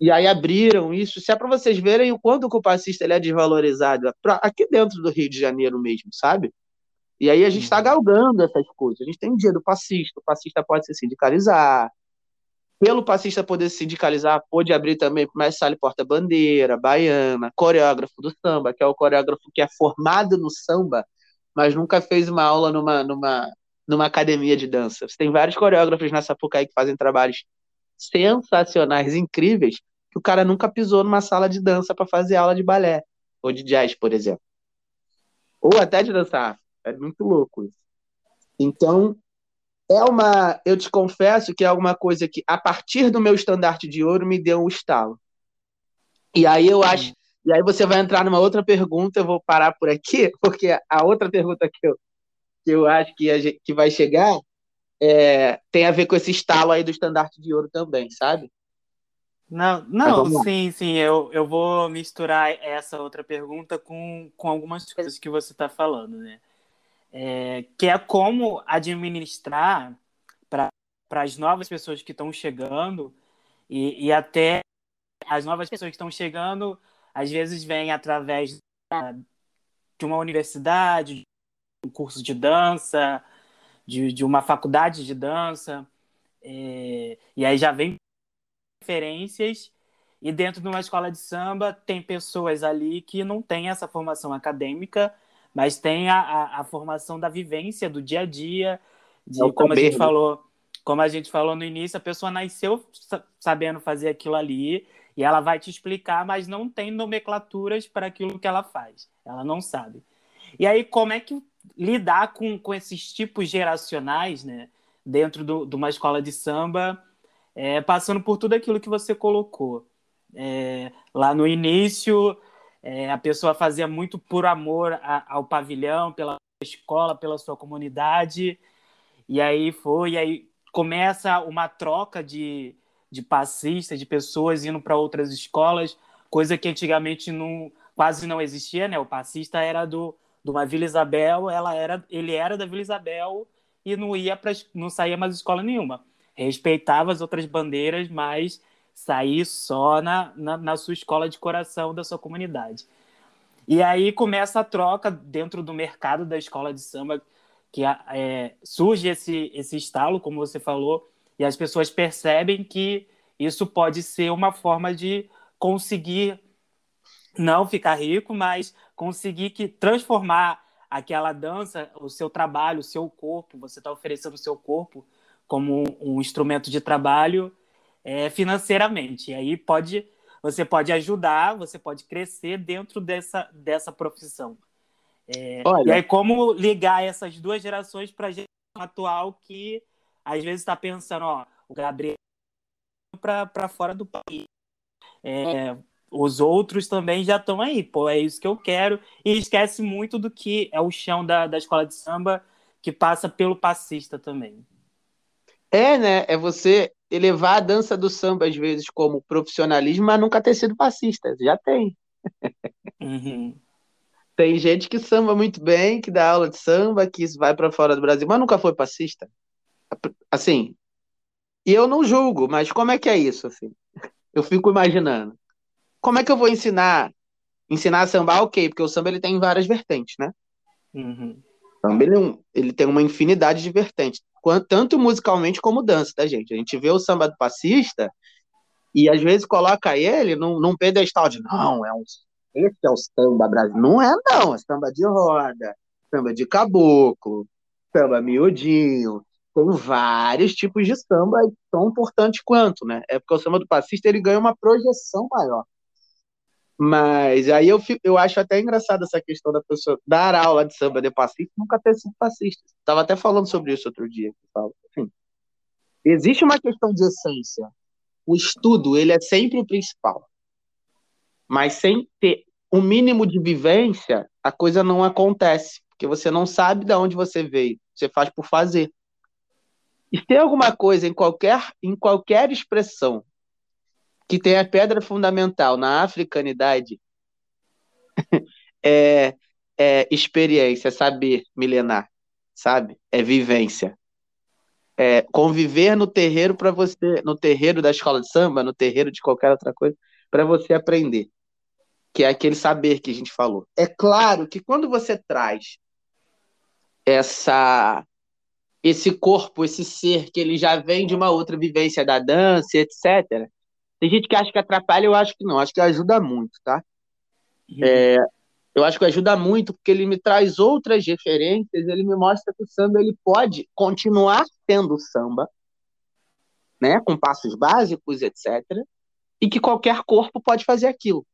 Speaker 4: E aí abriram isso. Se é para vocês verem o quanto o passista ele é desvalorizado aqui dentro do Rio de Janeiro mesmo, sabe? E aí a gente está uhum. galgando essas coisas. A gente tem o dia do passista, o passista pode se sindicalizar. Pelo passista poder se sindicalizar, pode abrir também para Mestre Sale Porta-Bandeira, Baiana, coreógrafo do samba, que é o coreógrafo que é formado no samba, mas nunca fez uma aula numa, numa, numa academia de dança. Você tem vários coreógrafos na Sapucaí que fazem trabalhos sensacionais, incríveis, que o cara nunca pisou numa sala de dança para fazer aula de balé ou de jazz, por exemplo. Ou até de dançar. É muito louco isso. Então, é uma. Eu te confesso que é alguma coisa que, a partir do meu estandarte de ouro, me deu um estalo. E aí eu acho. E aí você vai entrar numa outra pergunta, eu vou parar por aqui, porque a outra pergunta que eu, que eu acho que, a gente, que vai chegar é, tem a ver com esse estalo aí do estandarte de ouro também, sabe?
Speaker 3: Não, não, sim, sim, eu, eu vou misturar essa outra pergunta com, com algumas coisas que você está falando, né? É, que é como administrar para as novas pessoas que estão chegando e, e até as novas pessoas que estão chegando, às vezes vêm através de uma universidade, de um curso de dança, de, de uma faculdade de dança, é, e aí já vem referências, e dentro de uma escola de samba tem pessoas ali que não têm essa formação acadêmica, mas tem a, a, a formação da vivência, do dia a dia, de é como a gente falou, como a gente falou no início, a pessoa nasceu sabendo fazer aquilo ali, e ela vai te explicar, mas não tem nomenclaturas para aquilo que ela faz. Ela não sabe. E aí, como é que lidar com, com esses tipos geracionais, né, dentro do, de uma escola de samba, é, passando por tudo aquilo que você colocou. É, lá no início, é, a pessoa fazia muito por amor a, ao pavilhão, pela escola, pela sua comunidade, e aí foi, e aí começa uma troca de, de passistas, de pessoas indo para outras escolas, coisa que antigamente não, quase não existia, né? O passista era do, de uma Vila Isabel, ela era, ele era da Vila Isabel e não ia para não saía mais escola nenhuma. Respeitava as outras bandeiras, mas saía só na, na, na sua escola de coração da sua comunidade. E aí começa a troca dentro do mercado da escola de samba, que é, surge esse, esse estalo, como você falou, e as pessoas percebem que isso pode ser uma forma de conseguir não ficar rico, mas conseguir que transformar aquela dança, o seu trabalho, o seu corpo, você está oferecendo o seu corpo como um, instrumento de trabalho é, financeiramente. E aí pode, você pode ajudar, você pode crescer dentro dessa, dessa profissão. É, e aí como ligar essas duas gerações para a geração atual que às vezes está pensando, ó, o Gabriel para fora do país. É, os outros também já estão aí, pô, é isso que eu quero. E esquece muito do que é o chão da, da escola de samba, que passa pelo passista também.
Speaker 4: É, né? É você elevar a dança do samba, às vezes, como profissionalismo, mas nunca ter sido passista. Já tem.
Speaker 3: Uhum.
Speaker 4: Tem gente que samba muito bem, que dá aula de samba, que vai para fora do Brasil, mas nunca foi passista. Assim, e eu não julgo, mas como é que é isso? Assim? Eu fico imaginando como é que eu vou ensinar? Ensinar a sambar, ok, porque o samba ele tem várias vertentes, né?
Speaker 3: Uhum.
Speaker 4: O samba ele, é ele tem uma infinidade de vertentes, tanto musicalmente como dança, tá, gente? A gente vê o samba do passista e às vezes coloca ele num, num pedestal de não, é um esse é o samba brasileiro. Não é, não, é samba de roda, samba de caboclo, samba miudinho, tem vários tipos de samba tão importantes quanto, né? É porque o samba do passista ele ganha uma projeção maior. Mas aí eu, eu acho até engraçado essa questão da pessoa dar aula de samba de passista nunca ter sido passista. Estava até falando sobre isso outro dia. Enfim, existe uma questão de essência. O estudo ele é sempre o principal. Mas sem ter o um mínimo de vivência, a coisa não acontece. Porque você não sabe de onde você veio. Você faz por fazer. E tem alguma coisa em qualquer, em qualquer expressão que tem a pedra fundamental na africanidade é, é experiência, saber milenar, sabe? É vivência. É conviver no terreiro para você, no terreiro da escola de samba, no terreiro de qualquer outra coisa, para você aprender. Que é aquele saber que a gente falou. É claro que quando você traz essa esse corpo, esse ser que ele já vem de uma outra vivência da dança, etc. Tem gente que acha que atrapalha, eu acho que não, acho que ajuda muito, tá? Uhum. É, eu acho que ajuda muito porque ele me traz outras referências, ele me mostra que o samba ele pode continuar sendo samba, né, com passos básicos, etc, e que qualquer corpo pode fazer aquilo,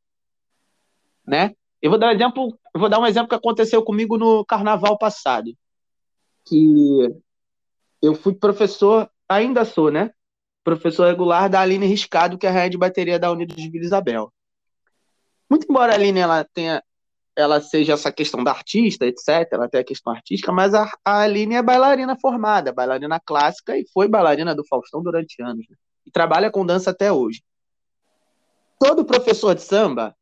Speaker 4: né? Eu vou dar um exemplo, vou dar um exemplo que aconteceu comigo no carnaval passado, que eu fui professor, ainda sou, né? Professor regular da Aline Riscado, que é a rainha de bateria da Unidos de Vila Isabel. Muito embora a Aline ela tenha, ela seja essa questão da artista, etc., ela tem a questão artística, mas a, a Aline é bailarina formada, bailarina clássica e foi bailarina do Faustão durante anos. Né? E trabalha com dança até hoje. Todo professor de samba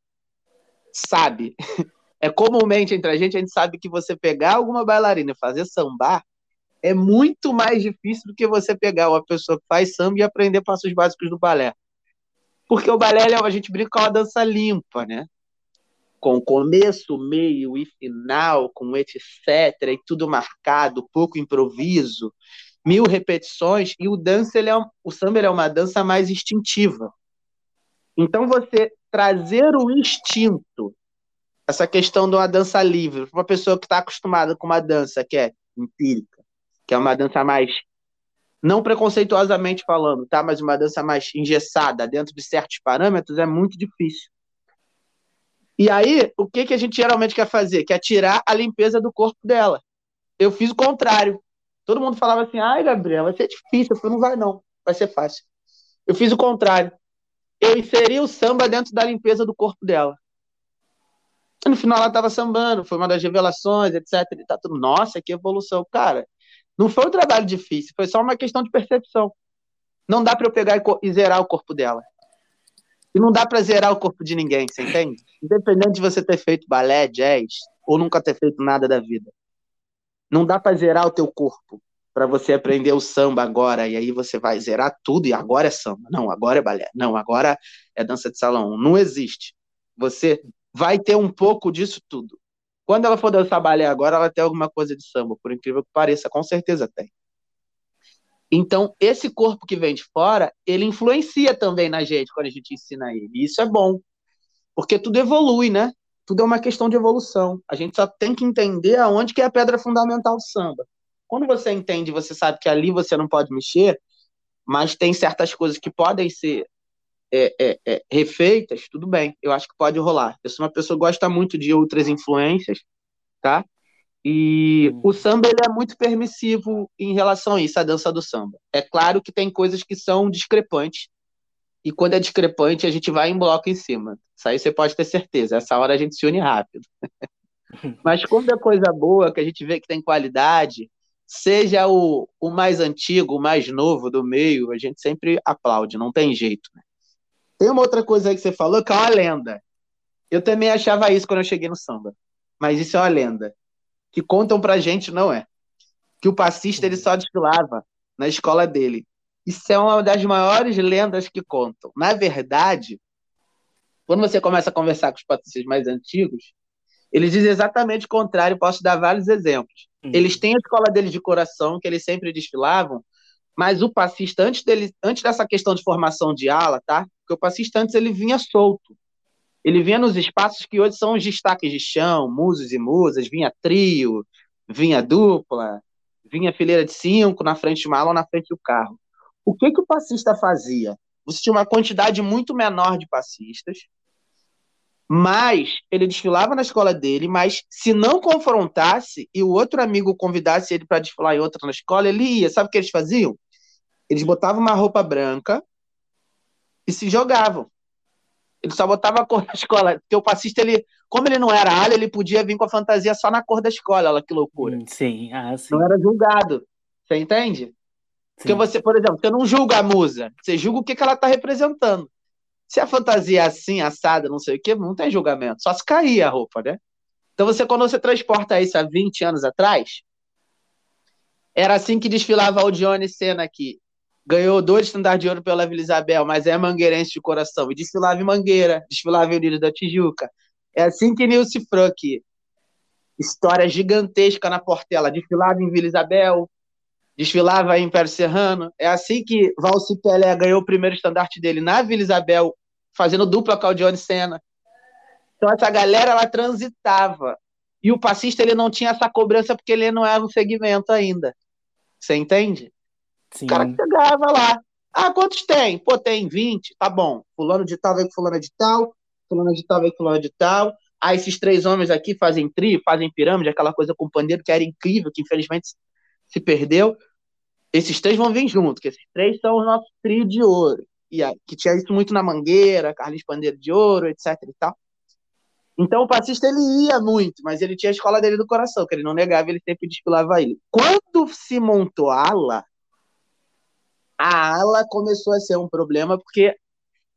Speaker 4: sabe, é comumente entre a gente, a gente sabe que você pegar alguma bailarina e fazer sambar é muito mais difícil do que você pegar uma pessoa que faz samba e aprender passos básicos do balé. Porque o balé, a gente brinca com uma dança limpa, né? Com começo, meio e final, com etc. e tudo marcado, pouco improviso, mil repetições. E o dança, ele é, o samba é uma dança mais instintiva. Então, você trazer o instinto, essa questão de uma dança livre, para uma pessoa que está acostumada com uma dança que é empírica, que é uma dança mais não preconceituosamente falando, tá? Mas uma dança mais engessada dentro de certos parâmetros é muito difícil. E aí, o que, que a gente geralmente quer fazer? Quer tirar a limpeza do corpo dela. Eu fiz o contrário. Todo mundo falava assim: ai, Gabriel, vai ser difícil. Falei: não vai, não. Vai ser fácil. Eu fiz o contrário. Eu inseri o samba dentro da limpeza do corpo dela. E no final ela estava sambando, foi uma das revelações, etc. E tá tudo, nossa, que evolução. Cara, não foi um trabalho difícil, foi só uma questão de percepção. Não dá para eu pegar e, zerar o corpo dela. E não dá para zerar o corpo de ninguém, você entende? Independente de você ter feito balé, jazz, ou nunca ter feito nada da vida. Não dá para zerar o teu corpo para você aprender o samba agora e aí você vai zerar tudo e agora é samba. Não, agora é balé. Não, agora é dança de salão. Não existe. Você vai ter um pouco disso tudo. Quando ela for dançar balé agora, ela tem alguma coisa de samba, por incrível que pareça, com certeza tem. Então, esse corpo que vem de fora, ele influencia também na gente quando a gente ensina ele. E isso é bom, porque tudo evolui, né? Tudo é uma questão de evolução. A gente só tem que entender aonde que é a pedra fundamental do samba. Quando você entende, você sabe que ali você não pode mexer, mas tem certas coisas que podem ser é, é, é, refeitas, tudo bem, eu acho que pode rolar. Eu sou uma pessoa que gosta muito de outras influências, tá? E o samba ele é muito permissivo em relação a isso, a dança do samba. É claro que tem coisas que são discrepantes, e quando é discrepante, a gente vai em bloco em cima. Isso aí você pode ter certeza. Essa hora a gente se une rápido. Mas quando é coisa boa, que a gente vê que tem qualidade, seja o, o mais antigo, o mais novo do meio, a gente sempre aplaude, não tem jeito. Né? Tem uma outra coisa aí que você falou que é uma lenda. Eu também achava isso quando eu cheguei no samba. Mas isso é uma lenda. Que contam pra gente, não é? Que o passista ele só desfilava na escola dele. Isso é uma das maiores lendas que contam. Na verdade, quando você começa a conversar com os passistas mais antigos, eles dizem exatamente o contrário. Posso dar vários exemplos. Uhum. Eles têm a escola deles de coração, que eles sempre desfilavam, mas o passista, antes, dele, antes dessa questão de formação de ala, tá? Porque o passista antes ele vinha solto. Ele vinha nos espaços que hoje são os destaques de chão, musos e musas, vinha trio, vinha dupla, vinha fileira de cinco, na frente de mala ou na frente do carro. O que, que o passista fazia? Você tinha uma quantidade muito menor de passistas, mas ele desfilava na escola dele, mas se não confrontasse e o outro amigo convidasse ele para desfilar em outra na escola, ele ia. Sabe o que eles faziam? Eles botavam uma roupa branca e se jogavam. Ele só botava a cor da escola, porque o passista, ele, como ele não era alho, ele podia vir com a fantasia só na cor da escola, olha que loucura.
Speaker 3: Hum, sim, ah, sim.
Speaker 4: Não era julgado. Você entende? Sim. Porque você, por exemplo, você não julga a musa, você julga o que, que ela está representando. Se a fantasia é assim, assada, não sei o quê, não tem julgamento. Só se cair a roupa, né? Então você, quando você transporta isso há 20 anos atrás, era assim que desfilava o Dione Senna aqui. Ganhou dois estandartes de ouro pela Vila Isabel, mas é mangueirense de coração. E desfilava em Mangueira, desfilava em Unido da Tijuca. É assim que Nilce aqui. História gigantesca na Portela. Desfilava em Vila Isabel, desfilava em Império Serrano. É assim que Valci Pelé ganhou o primeiro estandarte dele na Vila Isabel, fazendo dupla com Johnny Senna. Então essa galera ela transitava. E o passista ele não tinha essa cobrança porque ele não era um segmento ainda. Você entende? Sim. O cara chegava lá. Ah, quantos tem? Pô, tem 20, tá bom. Fulano de tal vem com fulano de tal, fulano de tal vem com fulano de tal. Ah, esses três homens aqui fazem trio, fazem pirâmide, aquela coisa com pandeiro que era incrível, que infelizmente se perdeu. Esses três vão vir junto, que esses três são o nosso trio de ouro e a, que tinha isso muito na Mangueira, Carlos Pandeiro de Ouro, etc e tal. Então o passista ele ia muito, mas ele tinha a escola dele do coração, que ele não negava, ele sempre desfilava ele. Quando se montou a ala, a ala começou a ser um problema, porque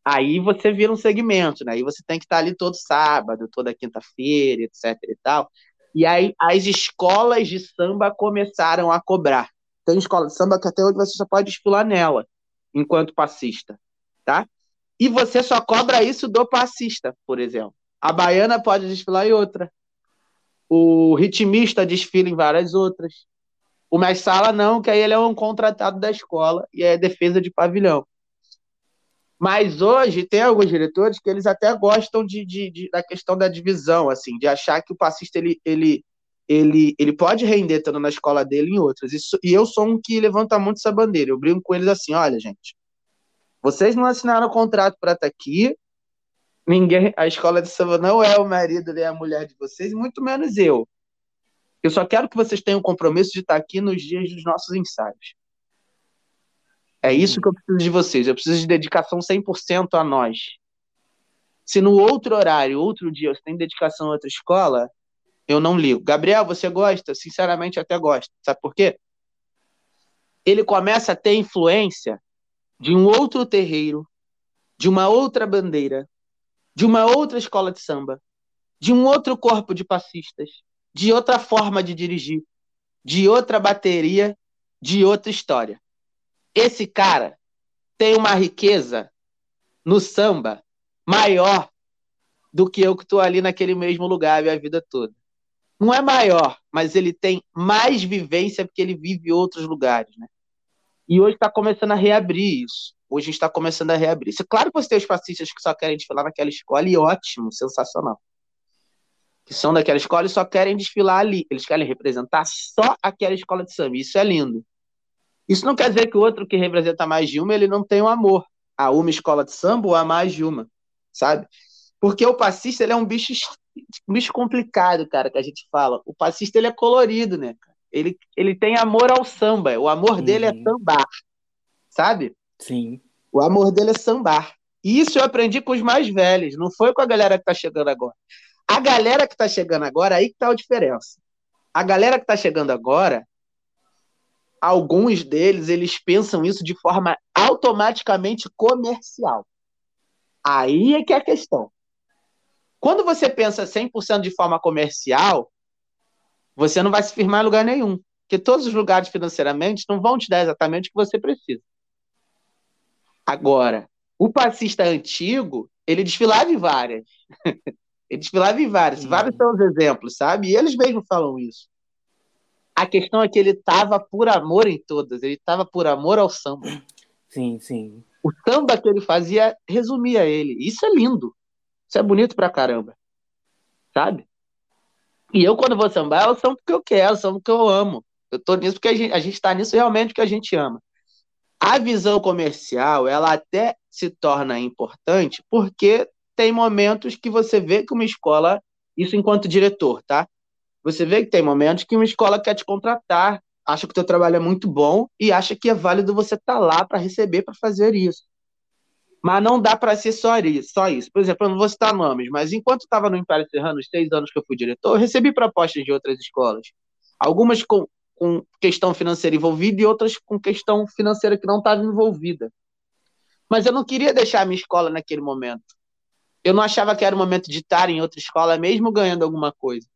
Speaker 4: aí você vira um segmento, né? Aí você tem que estar ali todo sábado, toda quinta-feira, etc e tal. E aí as escolas de samba começaram a cobrar. Tem escola de samba que até hoje você só pode desfilar nela, enquanto passista tá? E você só cobra isso do passista, por exemplo. A baiana pode desfilar em outra. O ritmista desfila em várias outras. O mestre sala não, que aí ele é um contratado da escola e é defesa de pavilhão. Mas hoje tem alguns diretores que eles até gostam de, de, de, da questão da divisão, assim, de achar que o passista ele, ele, ele, ele pode render estando na escola dele em outras. Isso, e eu sou um que levanta muito essa bandeira. Eu brinco com eles assim: olha, gente, vocês não assinaram o contrato para estar tá aqui. Ninguém, a escola de samba não é o marido nem a mulher de vocês, muito menos eu. Eu só quero que vocês tenham o compromisso de estar aqui nos dias dos nossos ensaios. É isso que eu preciso de vocês. Eu preciso de dedicação 100% a nós. Se no outro horário, outro dia, você tem dedicação a outra escola, eu não ligo. Gabriel, você gosta? Sinceramente, até gosto. Sabe por quê? Ele começa a ter influência de um outro terreiro, de uma outra bandeira, de uma outra escola de samba, de um outro corpo de passistas, de outra forma de dirigir, de outra bateria, de outra história. Esse cara tem uma riqueza no samba maior do que eu que estou ali naquele mesmo lugar a vida toda. Não é maior, mas ele tem mais vivência porque ele vive em outros lugares, né? E hoje está começando a reabrir isso. Hoje está começando a reabrir. Isso, claro que você tem os fascistas que só querem desfilar naquela escola, e ótimo, sensacional. Que são daquela escola e só querem desfilar ali. Eles querem representar só aquela escola de samba. Isso é lindo. Isso não quer dizer que o outro que representa mais de uma, ele não tem um amor a uma escola de samba ou a mais de uma, sabe? Porque o passista, ele é um bicho, um bicho complicado, cara, que a gente fala. O passista, ele é colorido, né? Ele, ele tem amor ao samba. O amor uhum. dele é sambar. Sabe?
Speaker 3: Sim.
Speaker 4: O amor dele é sambar. E isso eu aprendi com os mais velhos. Não foi com a galera que tá chegando agora. A galera que tá chegando agora, aí que tá a diferença. A galera que tá chegando agora, alguns deles, eles pensam isso de forma automaticamente comercial. Aí é que é a questão. Quando você pensa 100% de forma comercial, você não vai se firmar em lugar nenhum. Porque todos os lugares financeiramente não vão te dar exatamente o que você precisa. Agora, o passista antigo, ele desfilava em várias. ele desfilava em várias. Sim. Vários são os exemplos, sabe? E eles mesmos falam isso. A questão é que ele estava por amor em todas. Ele estava por amor ao samba.
Speaker 3: Sim, sim.
Speaker 4: O samba que ele fazia resumia ele. Isso é lindo. Isso é bonito pra caramba. Sabe? E eu, quando vou sambar, eu samba porque eu quero, samba porque eu amo. Eu tô nisso porque a gente, a gente tá nisso realmente porque a gente ama. A visão comercial, ela até se torna importante porque tem momentos que você vê que uma escola, isso enquanto diretor, tá? Você vê que tem momentos que uma escola quer te contratar, acha que o teu trabalho é muito bom e acha que é válido você estar tá lá para receber, para fazer isso. Mas não dá para ser só isso, só isso. Por exemplo, eu não vou citar nomes, mas enquanto estava no Império Serrano, os seis anos que eu fui diretor, eu recebi propostas de outras escolas. Algumas com, com questão financeira envolvida e outras com questão financeira que não estava envolvida. Mas eu não queria deixar a minha escola naquele momento. Eu não achava que era o momento de estar em outra escola, mesmo ganhando alguma coisa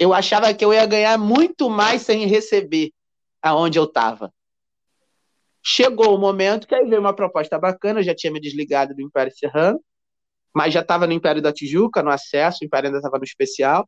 Speaker 4: eu achava que eu ia ganhar muito mais sem receber aonde eu estava. Chegou o momento que aí veio uma proposta bacana, eu já tinha me desligado do Império Serrano, mas já estava no Império da Tijuca, no acesso, o Império ainda estava no especial.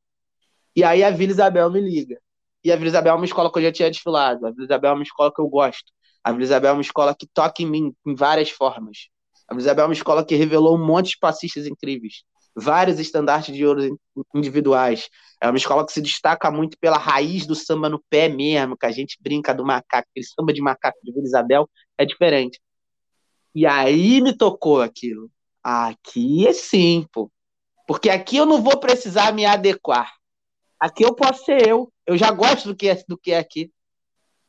Speaker 4: E aí a Vila Isabel me liga. E a Vila Isabel é uma escola que eu já tinha desfilado. A Vila Isabel é uma escola que eu gosto. A Vila Isabel é uma escola que toca em mim em várias formas. A Isabel é uma escola que revelou um monte de passistas incríveis vários estandartes de ouro individuais. É uma escola que se destaca muito pela raiz do samba no pé mesmo, que a gente brinca do macaco, aquele samba de macaco de Vila Isabel é diferente. E aí me tocou aquilo. Aqui é sim, pô. Porque aqui eu não vou precisar me adequar. Aqui eu posso ser eu. Eu já gosto do que é, do que é aqui.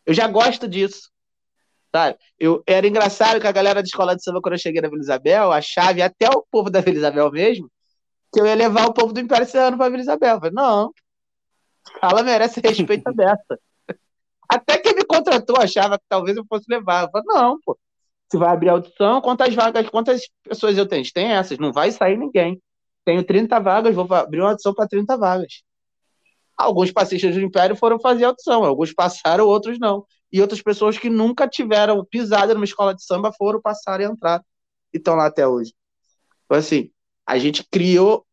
Speaker 4: Eu já gosto disso. Sabe? Eu, era engraçado que a galera da escola de samba, quando eu cheguei na Vila Isabel, a chave, até o povo da Vila Isabel mesmo, que eu ia levar o povo do Império Serrano para Vila Isabel. Eu falei, não, ela merece respeito dessa. Até quem me contratou achava que talvez eu fosse levar. Eu falei, não, pô. Você vai abrir a audição, quantas vagas, quantas pessoas eu tenho? Tem essas, não vai sair ninguém. Tenho 30 vagas, vou abrir uma audição para 30 vagas. Alguns passistas do Império foram fazer audição, alguns passaram, outros não. E outras pessoas que nunca tiveram pisada numa escola de samba foram passar e entrar. E estão lá até hoje. Então, assim, a gente criou,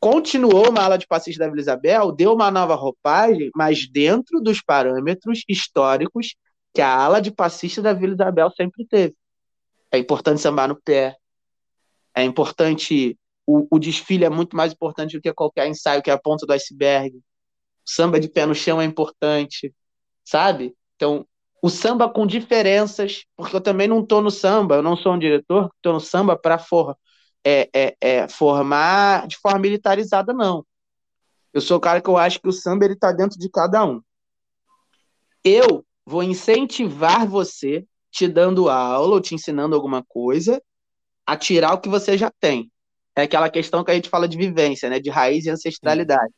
Speaker 4: continuou uma ala de passista da Vila Isabel, deu uma nova roupagem, mas dentro dos parâmetros históricos que a ala de passista da Vila Isabel sempre teve. É importante sambar no pé, é importante. O, o desfile é muito mais importante do que qualquer ensaio, que é a ponta do iceberg. O samba de pé no chão é importante, sabe? Então, o samba com diferenças, porque eu também não estou no samba, eu não sou um diretor, estou no samba para for, é, é, é, formar de forma militarizada, não. Eu sou o cara que eu acho que o samba ele tá dentro de cada um. Eu vou incentivar você, te dando aula ou te ensinando alguma coisa, a tirar o que você já tem. É aquela questão que a gente fala de vivência, né? De raiz e ancestralidade.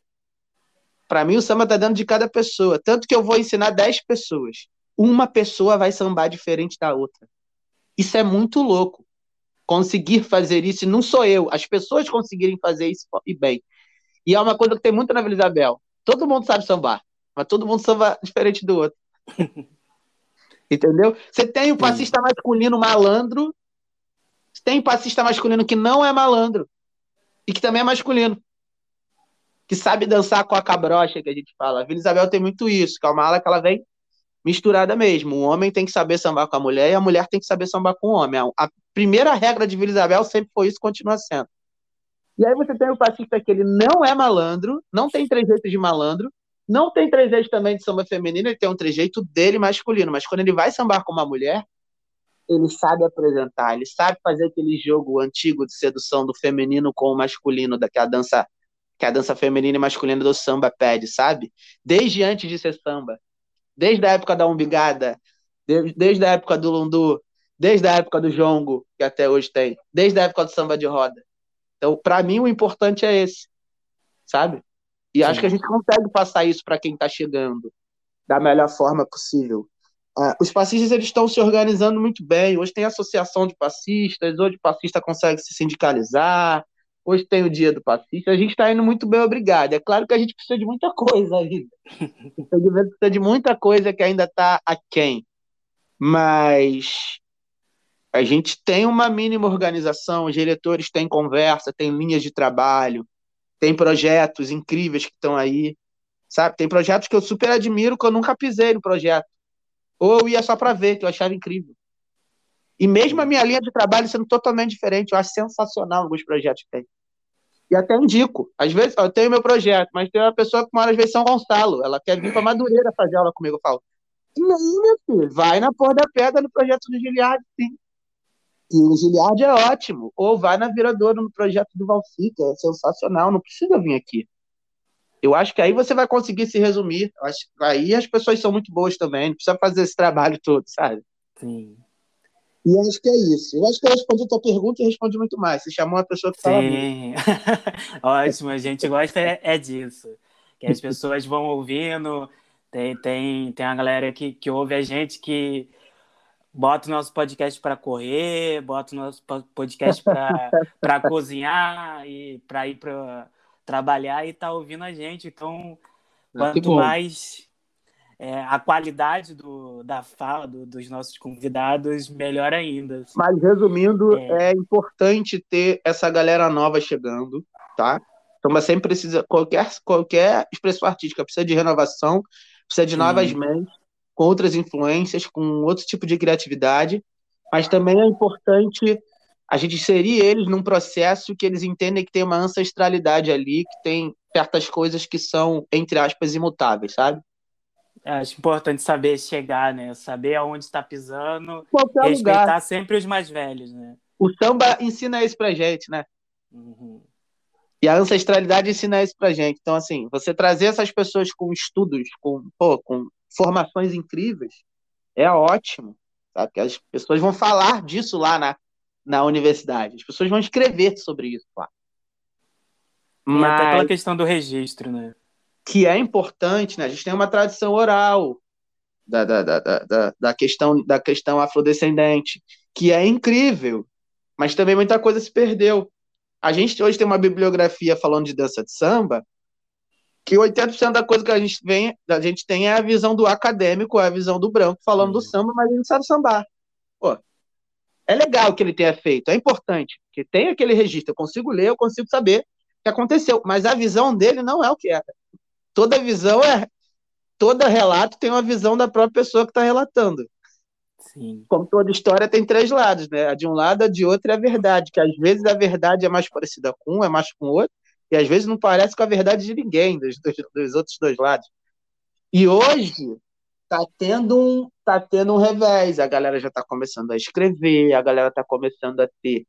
Speaker 4: Para mim, o samba tá dentro de cada pessoa. Tanto que eu vou ensinar 10 pessoas. Uma pessoa vai sambar diferente da outra. Isso é muito louco conseguir fazer isso, e não sou eu, as pessoas conseguirem fazer isso e bem. E é uma coisa que tem muito na Vila Isabel. Todo mundo sabe sambar, mas todo mundo samba diferente do outro. Entendeu? Você tem o passista masculino malandro, tem o passista masculino que não é malandro e que também é masculino. Que sabe dançar com a cabrocha, que a gente fala. A Vila Isabel tem muito isso, que é uma ala que ela vem misturada mesmo. O homem tem que saber sambar com a mulher e a mulher tem que saber sambar com o homem. A primeira regra de Vila Isabel sempre foi isso, continua sendo. E aí você tem o passista que ele não é malandro, não tem trejeito de malandro, não tem trejeito também de samba feminino, ele tem um trejeito dele masculino, mas quando ele vai sambar com uma mulher, ele sabe apresentar, ele sabe fazer aquele jogo antigo de sedução do feminino com o masculino, da que a dança que a dança feminina e masculina do samba pede, sabe? Desde antes de ser samba desde a época da umbigada, desde a época do lundu, desde a época do jongo, que até hoje tem, desde a época do samba de roda. Então, para mim, o importante é esse, sabe? E Sim. acho que a gente consegue passar isso para quem está chegando da melhor forma possível. Uh, os passistas eles estão se organizando muito bem. Hoje tem associação de passistas, hoje o passista consegue se sindicalizar, Hoje tem o dia do pacífico, a gente está indo muito bem, obrigado. É claro que a gente precisa de muita coisa ainda. precisa de muita coisa que ainda está aquém. Mas a gente tem uma mínima organização, os diretores têm conversa, têm linhas de trabalho, tem projetos incríveis que estão aí, sabe? Tem projetos que eu super admiro, que eu nunca pisei no projeto. Ou eu ia só para ver, que eu achava incrível. E mesmo a minha linha de trabalho sendo totalmente diferente, eu acho sensacional alguns projetos que tem. E até indico. Às vezes, ó, eu tenho meu projeto, mas tem uma pessoa que mora às vezes São Gonçalo. Ela quer vir para Madureira fazer aula comigo. Eu falo, não, meu filho, vai na Porra da Pedra no projeto do Giliard, sim. E o Giliard é ótimo. Ou vai na Viradouro no projeto do Valci, é sensacional. Não precisa vir aqui. Eu acho que aí você vai conseguir se resumir. Acho aí as pessoas são muito boas também. Não precisa fazer esse trabalho todo, sabe?
Speaker 3: Sim.
Speaker 4: E acho que é isso. Eu acho que eu respondi a tua pergunta e respondi muito mais. Você chamou uma pessoa que fala.
Speaker 3: Sim. Ótimo, a gente gosta é, é disso. Que as pessoas vão ouvindo. Tem, tem, tem a galera que, que ouve a gente que bota o nosso podcast para correr, bota o nosso po- podcast para cozinhar e para ir para trabalhar e tá ouvindo a gente. Então,
Speaker 4: Ah,
Speaker 3: quanto
Speaker 4: bom.
Speaker 3: mais é, a qualidade do, da fala do- dos nossos convidados, melhor ainda.
Speaker 4: Mas resumindo,
Speaker 3: É.
Speaker 4: é. importante ter essa galera nova chegando, tá? Então, mas sempre precisa, qualquer, qualquer expressão artística precisa de renovação, precisa de
Speaker 3: Sim.
Speaker 4: novas mentes, com outras influências, com outro tipo de criatividade, mas também é importante a gente inserir eles num processo que eles entendem que tem uma ancestralidade ali, que tem certas coisas que são, entre aspas, imutáveis, sabe?
Speaker 3: Acho importante saber chegar, né? Saber aonde está pisando,
Speaker 4: Qualquer
Speaker 3: respeitar
Speaker 4: lugar.
Speaker 3: sempre os mais velhos, né?
Speaker 4: O samba ensina isso pra gente, né?
Speaker 3: Uhum.
Speaker 4: E a ancestralidade ensina isso pra gente. Então, assim, você trazer essas pessoas com estudos, com, pô, com formações incríveis, é ótimo, sabe? Porque as pessoas vão falar disso lá na, na universidade. As pessoas vão escrever sobre isso lá.
Speaker 3: E até
Speaker 4: Mas
Speaker 3: questão do registro, né?
Speaker 4: Que é importante, né? A gente tem uma tradição oral da, da, da, da, da- questão, da questão afrodescendente, que é incrível, mas também muita coisa se perdeu. A gente hoje tem uma bibliografia falando de dança de samba, que 80% da coisa que a gente, vem, a gente tem é a visão do acadêmico, é a visão do branco falando do
Speaker 3: Sim.
Speaker 4: samba, mas ele não sabe sambar. Pô, é legal que ele tenha feito, é importante, que tem aquele registro, eu consigo ler, eu consigo saber o que aconteceu, mas a visão dele não é o que era. Toda visão é. Todo relato tem uma visão da própria pessoa que está relatando.
Speaker 3: Sim.
Speaker 4: Como toda história tem três lados, né? A de um lado, a de outro é a verdade, que às vezes a verdade é mais parecida com um, é mais com o outro, e às vezes não parece com a verdade de ninguém, dos, dos, dos outros dois lados. E hoje tá tendo um, tá tendo um revés, a galera já está começando a escrever, a galera está começando a ter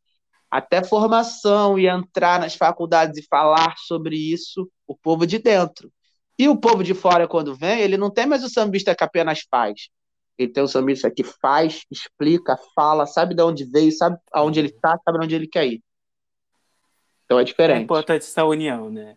Speaker 4: até formação e entrar nas faculdades e falar sobre isso, o povo de dentro. E o povo de fora, quando vem, ele não tem mais o sambista que apenas faz. Ele tem o sambista que faz, explica, fala, sabe de onde veio, sabe aonde ele está, sabe onde ele quer ir. Então é
Speaker 3: É
Speaker 4: diferente.
Speaker 3: importante essa união, né?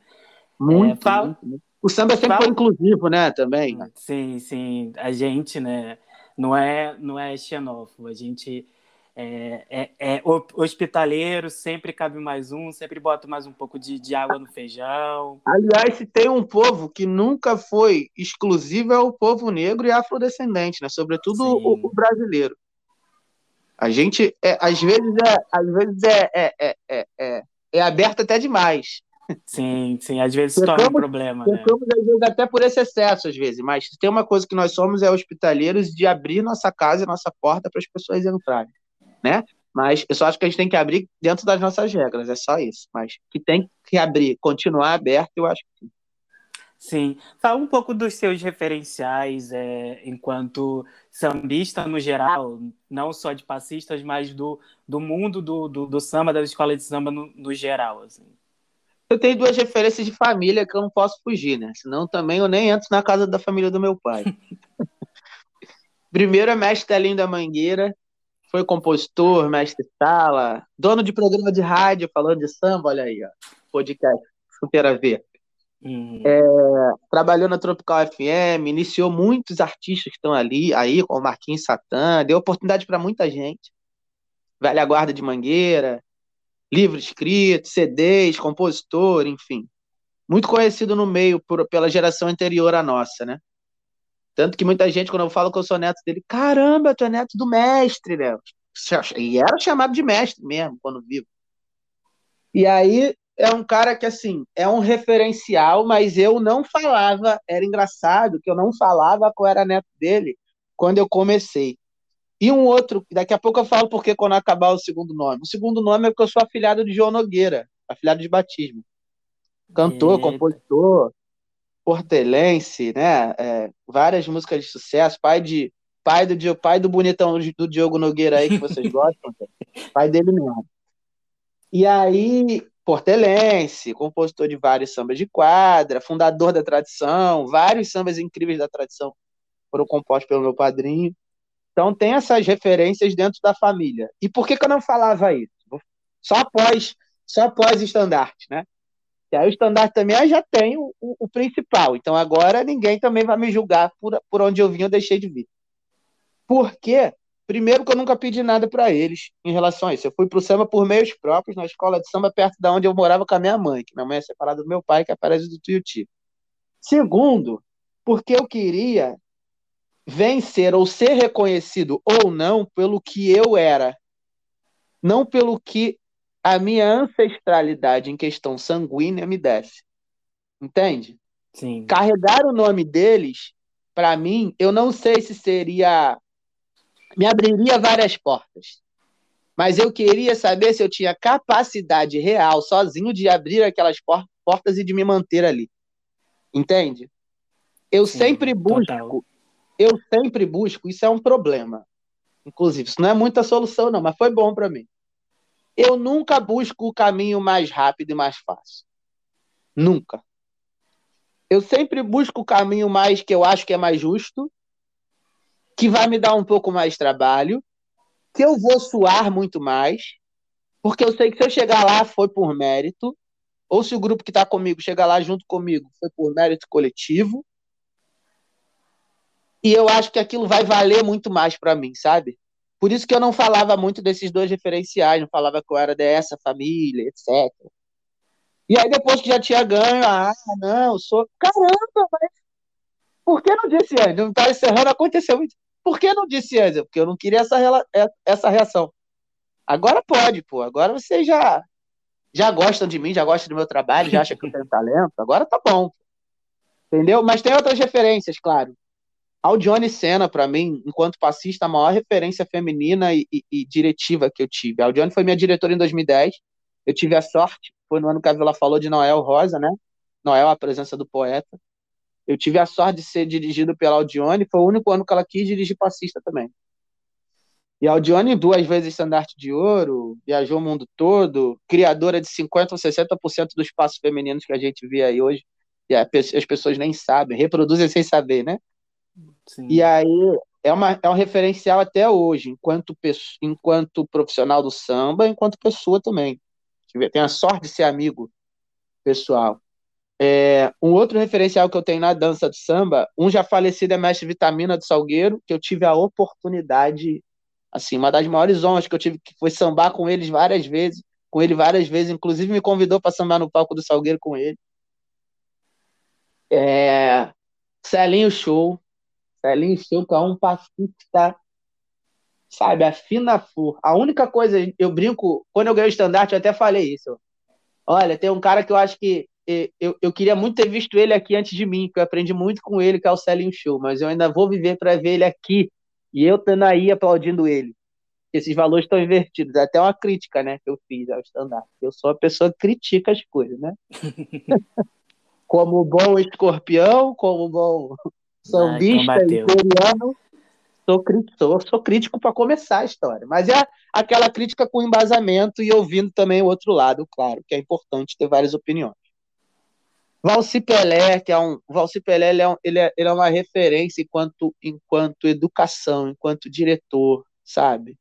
Speaker 4: Muito,
Speaker 3: É, fala-
Speaker 4: muito, muito. O samba sempre
Speaker 3: fala-
Speaker 4: foi inclusivo, né? Também.
Speaker 3: Sim, sim. A gente, né, não é, não é xenófobo. A gente é, é, é ho- hospitaleiro, sempre cabe mais um, sempre bota mais um pouco de, de água no feijão.
Speaker 4: Aliás, se tem um povo que nunca foi exclusivo é o povo negro e afrodescendente, né? Sobretudo o, o brasileiro. A gente, é, às vezes, é, às vezes é, é, é, é, é, é aberto até demais.
Speaker 3: Sim, sim. Às vezes se torna um problema, né?
Speaker 4: Pecamos, às vezes, até por esse excesso, às vezes. Mas tem uma coisa que nós somos é hospitaleiros de abrir nossa casa e nossa porta para as pessoas entrarem, né? Mas eu só acho que a gente tem que abrir dentro das nossas regras, é só isso. Mas que tem que abrir, continuar aberto, eu acho que sim.
Speaker 3: Sim. Fala um pouco dos seus referenciais é, enquanto sambista no geral, não só de passistas, mas do, do mundo do, do, do samba, da escola de samba no, no geral. Assim.
Speaker 4: Eu tenho duas referências de família que eu não posso fugir, né? Senão também eu nem entro na casa da família do meu pai. Primeiro é mestre Telinho da Mangueira, foi compositor, mestre sala, dono de programa de rádio falando de samba, olha aí, ó, podcast, super a ver.
Speaker 3: Hum,
Speaker 4: Trabalhou na Tropical FM, iniciou muitos artistas que estão ali, aí, como Marquinhos Satã, deu oportunidade para muita gente. Velha Guarda de Mangueira, livro escrito, CDs, compositor, enfim. Muito conhecido no meio por- pela geração anterior à nossa, né? Tanto que muita gente, quando eu falo que eu sou neto dele, caramba, tu é neto do mestre, né? E era chamado de mestre mesmo, quando vivo. E aí é um cara que, assim, é um referencial, mas eu não falava, era engraçado que eu não falava que eu era neto dele quando eu comecei. E um outro, daqui a pouco eu falo porque quando acabar o segundo nome. O segundo nome é porque eu sou afilhado de João Nogueira, afilhado de batismo. Cantor,
Speaker 3: Eita.
Speaker 4: compositor, portelense, né? É, várias músicas de sucesso, pai de pai do pai do bonitão do Diogo Nogueira aí que vocês gostam, pai dele mesmo. E aí, portelense, compositor de vários sambas de quadra, fundador da tradição, vários sambas incríveis da tradição foram compostos pelo meu padrinho. Então tem essas referências dentro da família. E por que, que eu não falava isso? Só após, só após estandarte, né? E aí o estandarte também eu já tem o, o- o principal. Então agora ninguém também vai me julgar por, por onde eu vim ou deixei de vir. Por quê? Primeiro que eu nunca pedi nada para eles em relação a isso. Eu fui pro samba por meios próprios, na escola de samba perto da onde eu morava com a minha mãe, que minha mãe é separada do meu pai, que é parede do Tuiuti. Segundo, porque eu queria vencer ou ser reconhecido ou não pelo que eu era, não pelo que a minha ancestralidade em questão sanguínea me desse. Entende?
Speaker 3: Sim.
Speaker 4: Carregar o nome deles, para mim, eu não sei se seria. Me abriria várias portas. Mas eu queria saber se eu tinha capacidade real, sozinho, de abrir aquelas por- portas e de me manter ali. Entende? Eu
Speaker 3: Sim,
Speaker 4: sempre busco
Speaker 3: total.
Speaker 4: eu sempre busco, isso é um problema. Inclusive, isso não é muita solução, não, mas foi bom para mim. Eu nunca busco o caminho mais rápido e mais fácil. Nunca. Eu sempre busco o caminho mais que eu acho que é mais justo, que vai me dar um pouco mais trabalho, que eu vou suar muito mais, porque eu sei que se eu chegar lá foi por mérito, ou se o grupo que está comigo chegar lá junto comigo foi por mérito coletivo, e eu acho que aquilo vai valer muito mais para mim, sabe? Por isso que eu não falava muito desses dois referenciais, não falava que eu era dessa família, etc. E aí depois que já tinha ganho, ah, não, sou. Caramba, mas por que não disse antes? Não tá encerrando, aconteceu muito. Por que não disse antes? Porque eu não queria essa, rela- essa reação. Agora pode, pô. Agora vocês já, já gostam de mim, já gostam do meu trabalho, já acham que eu tenho talento. Agora tá bom. Entendeu? Mas tem outras referências, claro. Aldione Senna, para mim, enquanto passista, a maior referência feminina e, e- e diretiva que eu tive. A Aldione foi minha diretora em 2010. Eu tive a sorte, foi no ano que a Vila falou de Noel Rosa, né? Noel, a presença do poeta. Eu tive a sorte de ser dirigido pela Aldione, foi o único ano que ela quis dirigir passista também. E a Aldione, duas vezes estandarte de ouro, viajou o mundo todo, criadora de 50% ou 60% dos espaços femininos que a gente vê aí hoje, e as pessoas nem sabem, reproduzem sem saber, né?
Speaker 3: Sim.
Speaker 4: E aí é, uma, é um referencial até hoje, enquanto, pesso- enquanto profissional do samba, enquanto pessoa também. Tenho a sorte de ser amigo pessoal. É, um outro referencial que eu tenho na dança do samba, um já falecido é Mestre Vitamina do Salgueiro, que eu tive a oportunidade, assim, uma das maiores honras que eu tive, que foi sambar com eles várias vezes, com ele várias vezes, inclusive me convidou para sambar no palco do Salgueiro com ele. É, Celinho Show, Show, que é um passista, sabe, a fina flor. A única coisa, eu brinco, quando eu ganhei o estandarte, eu até falei isso. Olha, tem um cara que eu acho que eu, eu queria muito ter visto ele aqui antes de mim, que eu aprendi muito com ele, que é o Celinho Show, mas eu ainda vou viver para ver ele aqui. E eu estando aí aplaudindo ele. Esses valores estão invertidos. É até uma crítica, né, que eu fiz ao estandarte. Eu sou uma pessoa que critica as coisas, né? como bom escorpião, como bom sambista
Speaker 3: combateu.
Speaker 4: imperiano, sou, cri- sou, sou crítico para começar a história. Mas é aquela crítica com embasamento e ouvindo também o outro lado, claro, que é importante ter várias opiniões. Valci Pelé, que é um. Valci Pelé ele é, um- ele é, ele é uma referência enquanto, enquanto educação, enquanto diretor, sabe?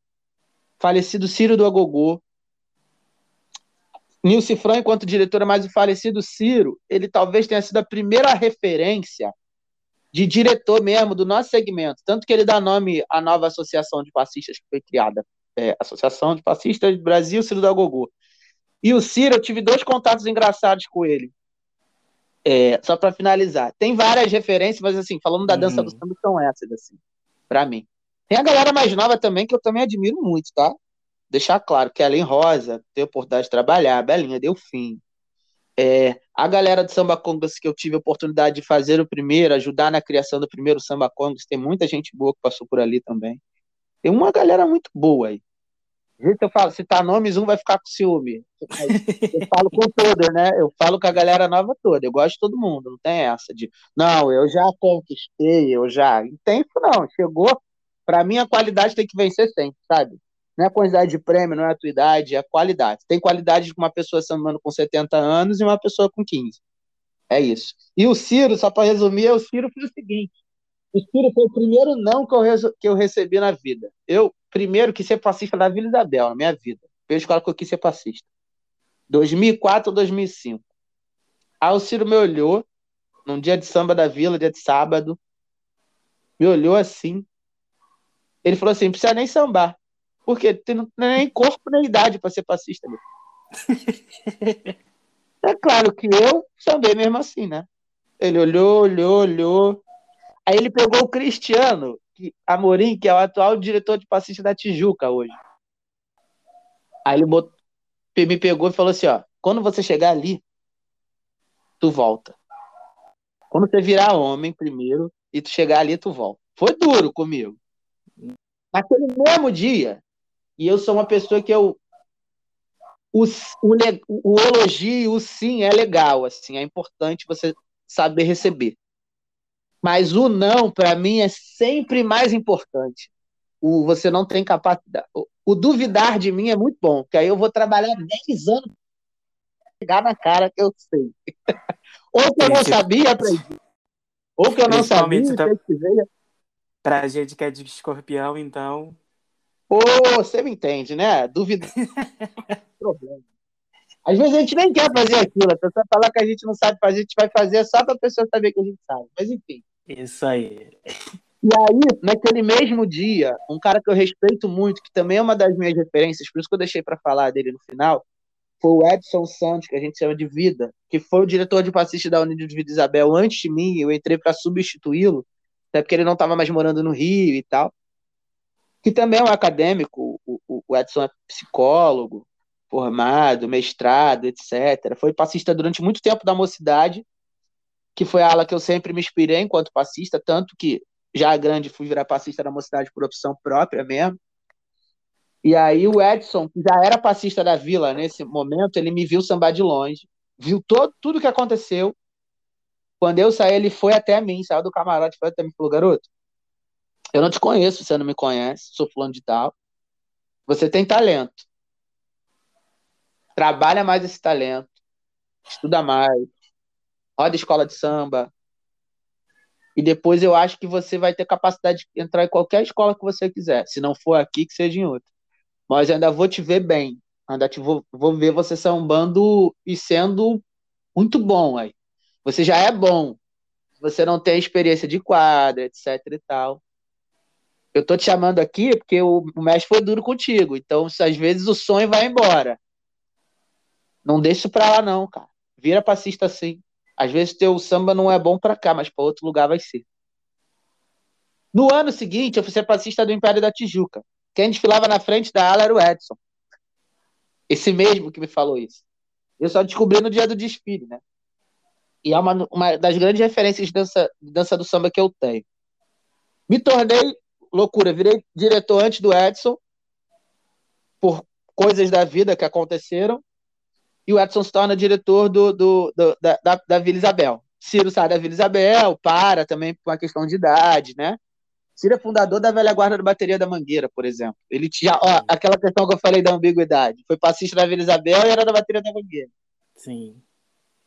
Speaker 4: Falecido Ciro do Agogô. Nilce Fran, enquanto diretora, mas o falecido Ciro, ele talvez tenha sido a primeira referência de diretor mesmo do nosso segmento. Tanto que ele dá nome à nova associação de passistas que foi criada. É, Associação de Passistas do Brasil, Ciro do Agogô. E o Ciro, eu tive dois contatos engraçados com ele. É, só para finalizar. Tem várias referências, mas assim, falando da dança
Speaker 3: Uhum.
Speaker 4: do samba, são essas, assim, para mim. Tem a galera mais nova também, que eu também admiro muito, tá? Deixar claro, Kellen Rosa, ter a oportunidade de trabalhar, Belinha Delfim. É, a galera do Samba Congas que eu tive a oportunidade de fazer o primeiro, ajudar na criação do primeiro Samba Congas, tem muita gente boa que passou por ali também. Tem uma galera muito boa aí. Eu falo, citar nomes, um vai ficar com ciúme. Eu falo com todos, né? Eu falo com a galera nova toda. Eu gosto de todo mundo, não tem essa de, não, eu já conquistei, eu já. Não tem isso, não. Chegou. Para mim, a qualidade tem que vencer sempre, sabe? Não é a quantidade de prêmio, não é a tua idade, é a qualidade. Tem qualidade de uma pessoa sambando com 70 anos e uma pessoa com 15. É isso. E o Ciro, só para resumir, o Ciro foi o seguinte: o Ciro foi o primeiro não que eu, que eu recebi na vida. Eu, primeiro, quis ser passista da Vila Isabel, na minha vida. Pela escola que eu quis ser passista. 2004 ou 2005. Aí o Ciro me olhou, num dia de samba da Vila, dia de sábado, me olhou assim. Ele falou assim: não precisa nem sambar. Porque não tem nem corpo nem idade para ser passista. é claro que eu sambei mesmo assim, né? Ele olhou, olhou, olhou. Aí ele pegou o Cristiano que, Amorim, que é o atual diretor de passista da Tijuca hoje. Aí ele botou, me pegou e falou assim: ó, quando você chegar ali, tu volta. Quando você virar homem primeiro e tu chegar ali, tu volta. Foi duro comigo. Naquele mesmo dia, e eu sou uma pessoa que eu. O, o, o elogio, o sim é legal, assim, é importante você saber receber. Mas o não, para mim, é sempre mais importante. O você não tem capacidade. O, o, duvidar de mim é muito bom, porque aí eu vou trabalhar 10 anos para chegar na cara que eu sei. Ou que eu não sabia, aprendi. Ou que eu não sabia, então,
Speaker 3: Pra gente que é de escorpião, então.
Speaker 4: Pô, você me entende, né? Duvidar. problema. Às vezes a gente nem quer fazer aquilo, a pessoa falar que a gente não sabe fazer, a gente vai fazer só para a pessoa saber que a gente sabe. Mas enfim.
Speaker 3: Isso aí.
Speaker 4: E aí, naquele mesmo dia, um cara que eu respeito muito, que também é uma das minhas referências, por isso que eu deixei para falar dele no final, foi o Edson Santos, que a gente chama de Vida, que foi o diretor de passista da União de Vida Isabel antes de mim, eu entrei para substituí-lo, até porque ele não estava mais morando no Rio e tal. Que também é um acadêmico, o, o Edson é psicólogo, formado, mestrado, etc. Foi passista durante muito tempo da mocidade que foi a ala que eu sempre me inspirei enquanto passista, tanto que já grande fui virar passista da mocidade por opção própria mesmo. E aí o Edson, que já era passista da vila nesse momento, ele me viu sambar de longe, viu todo, tudo que aconteceu. Quando eu saí, ele foi até mim, saiu do camarote, foi até mim falou, garoto, eu não te conheço, você não me conhece, sou fulano de tal. Você tem talento. Trabalha mais esse talento. Estuda mais roda escola de samba. E depois eu acho que você vai ter capacidade de entrar em qualquer escola que você quiser. Se não for aqui, que seja em outra. Mas ainda vou te ver bem. Ainda te vou, vou ver você sambando e sendo muito bom aí. Você já é bom. Você não tem experiência de quadra, etc e tal. Eu tô te chamando aqui porque o, o mestre foi duro contigo. Então, às vezes o sonho vai embora. Não deixa pra lá, não, cara. Vira passista assim. Às vezes teu samba não é bom para cá, mas para outro lugar vai ser. No ano seguinte, eu fui ser passista do Império da Tijuca. Quem desfilava na frente da ala era o Edson. Esse mesmo que me falou isso. Eu só descobri no dia do desfile, né? E é uma, uma das grandes referências de dança, de dança do samba que eu tenho. Me tornei loucura, virei diretor antes do Edson, por coisas da vida que aconteceram e o Edson se torna diretor do, do, do da, da, da, Vila Isabel. Ciro sai da Vila Isabel, para também por uma questão de idade, né? Ciro é fundador da velha guarda da bateria da Mangueira, por exemplo. Ele tinha, ó, aquela questão que eu falei da ambiguidade. Foi passista da Vila Isabel e era da bateria da Mangueira.
Speaker 3: Sim.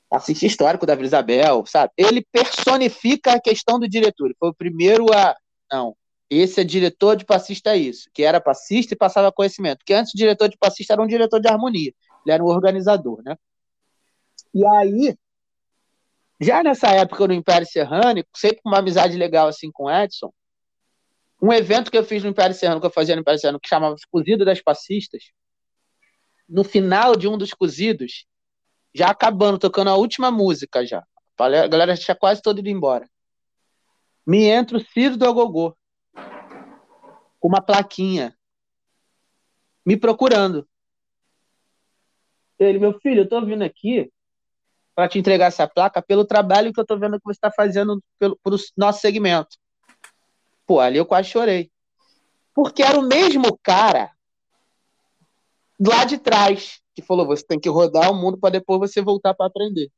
Speaker 4: Passista histórico da Vila Isabel, sabe? Ele personifica a questão do diretor. Ele foi o primeiro a. Não, esse é diretor de passista, é isso. Que era passista e passava conhecimento. Que antes o diretor de passista era um diretor de harmonia. Ele era um organizador, né? E aí, já nessa época no Império Serrano, sempre com uma amizade legal assim com o Edson, um evento que eu fiz no Império Serrano, que eu fazia no Império Serrano, que chamava Cozido das Passistas, no final de um dos cozidos, já acabando, tocando a última música já. A galera já tinha quase todo ido embora. Me entra o Ciro do Agogô, uma plaquinha, me procurando. Ele, meu filho, eu tô vindo aqui para te entregar essa placa pelo trabalho que eu tô vendo que você está fazendo pelo, pelo nosso segmento. Pô, ali eu quase chorei. Porque era o mesmo cara lá de trás, que falou: você tem que rodar o mundo para depois você voltar para aprender.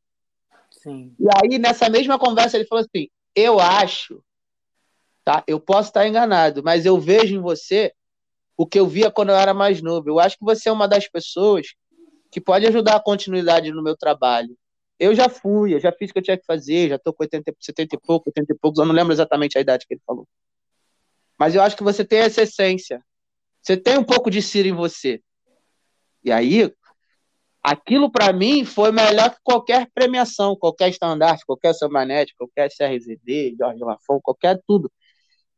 Speaker 3: Sim.
Speaker 4: E aí, nessa mesma conversa, ele falou assim: eu acho, tá? Eu posso estar enganado, mas eu vejo em você o que eu via quando eu era mais novo. Eu acho que você é uma das pessoas que pode ajudar a continuidade no meu trabalho. Eu já fui, eu já fiz o que eu tinha que fazer, já estou com 80, 70 e pouco, 80 e poucos, eu não lembro exatamente a idade que ele falou. Mas eu acho que você tem essa essência. Você tem um pouco de Ciro em você. E aí, aquilo para mim foi melhor que qualquer premiação, qualquer estandarte, qualquer Sambanete, qualquer CRZD, Jorge Lafon, qualquer tudo.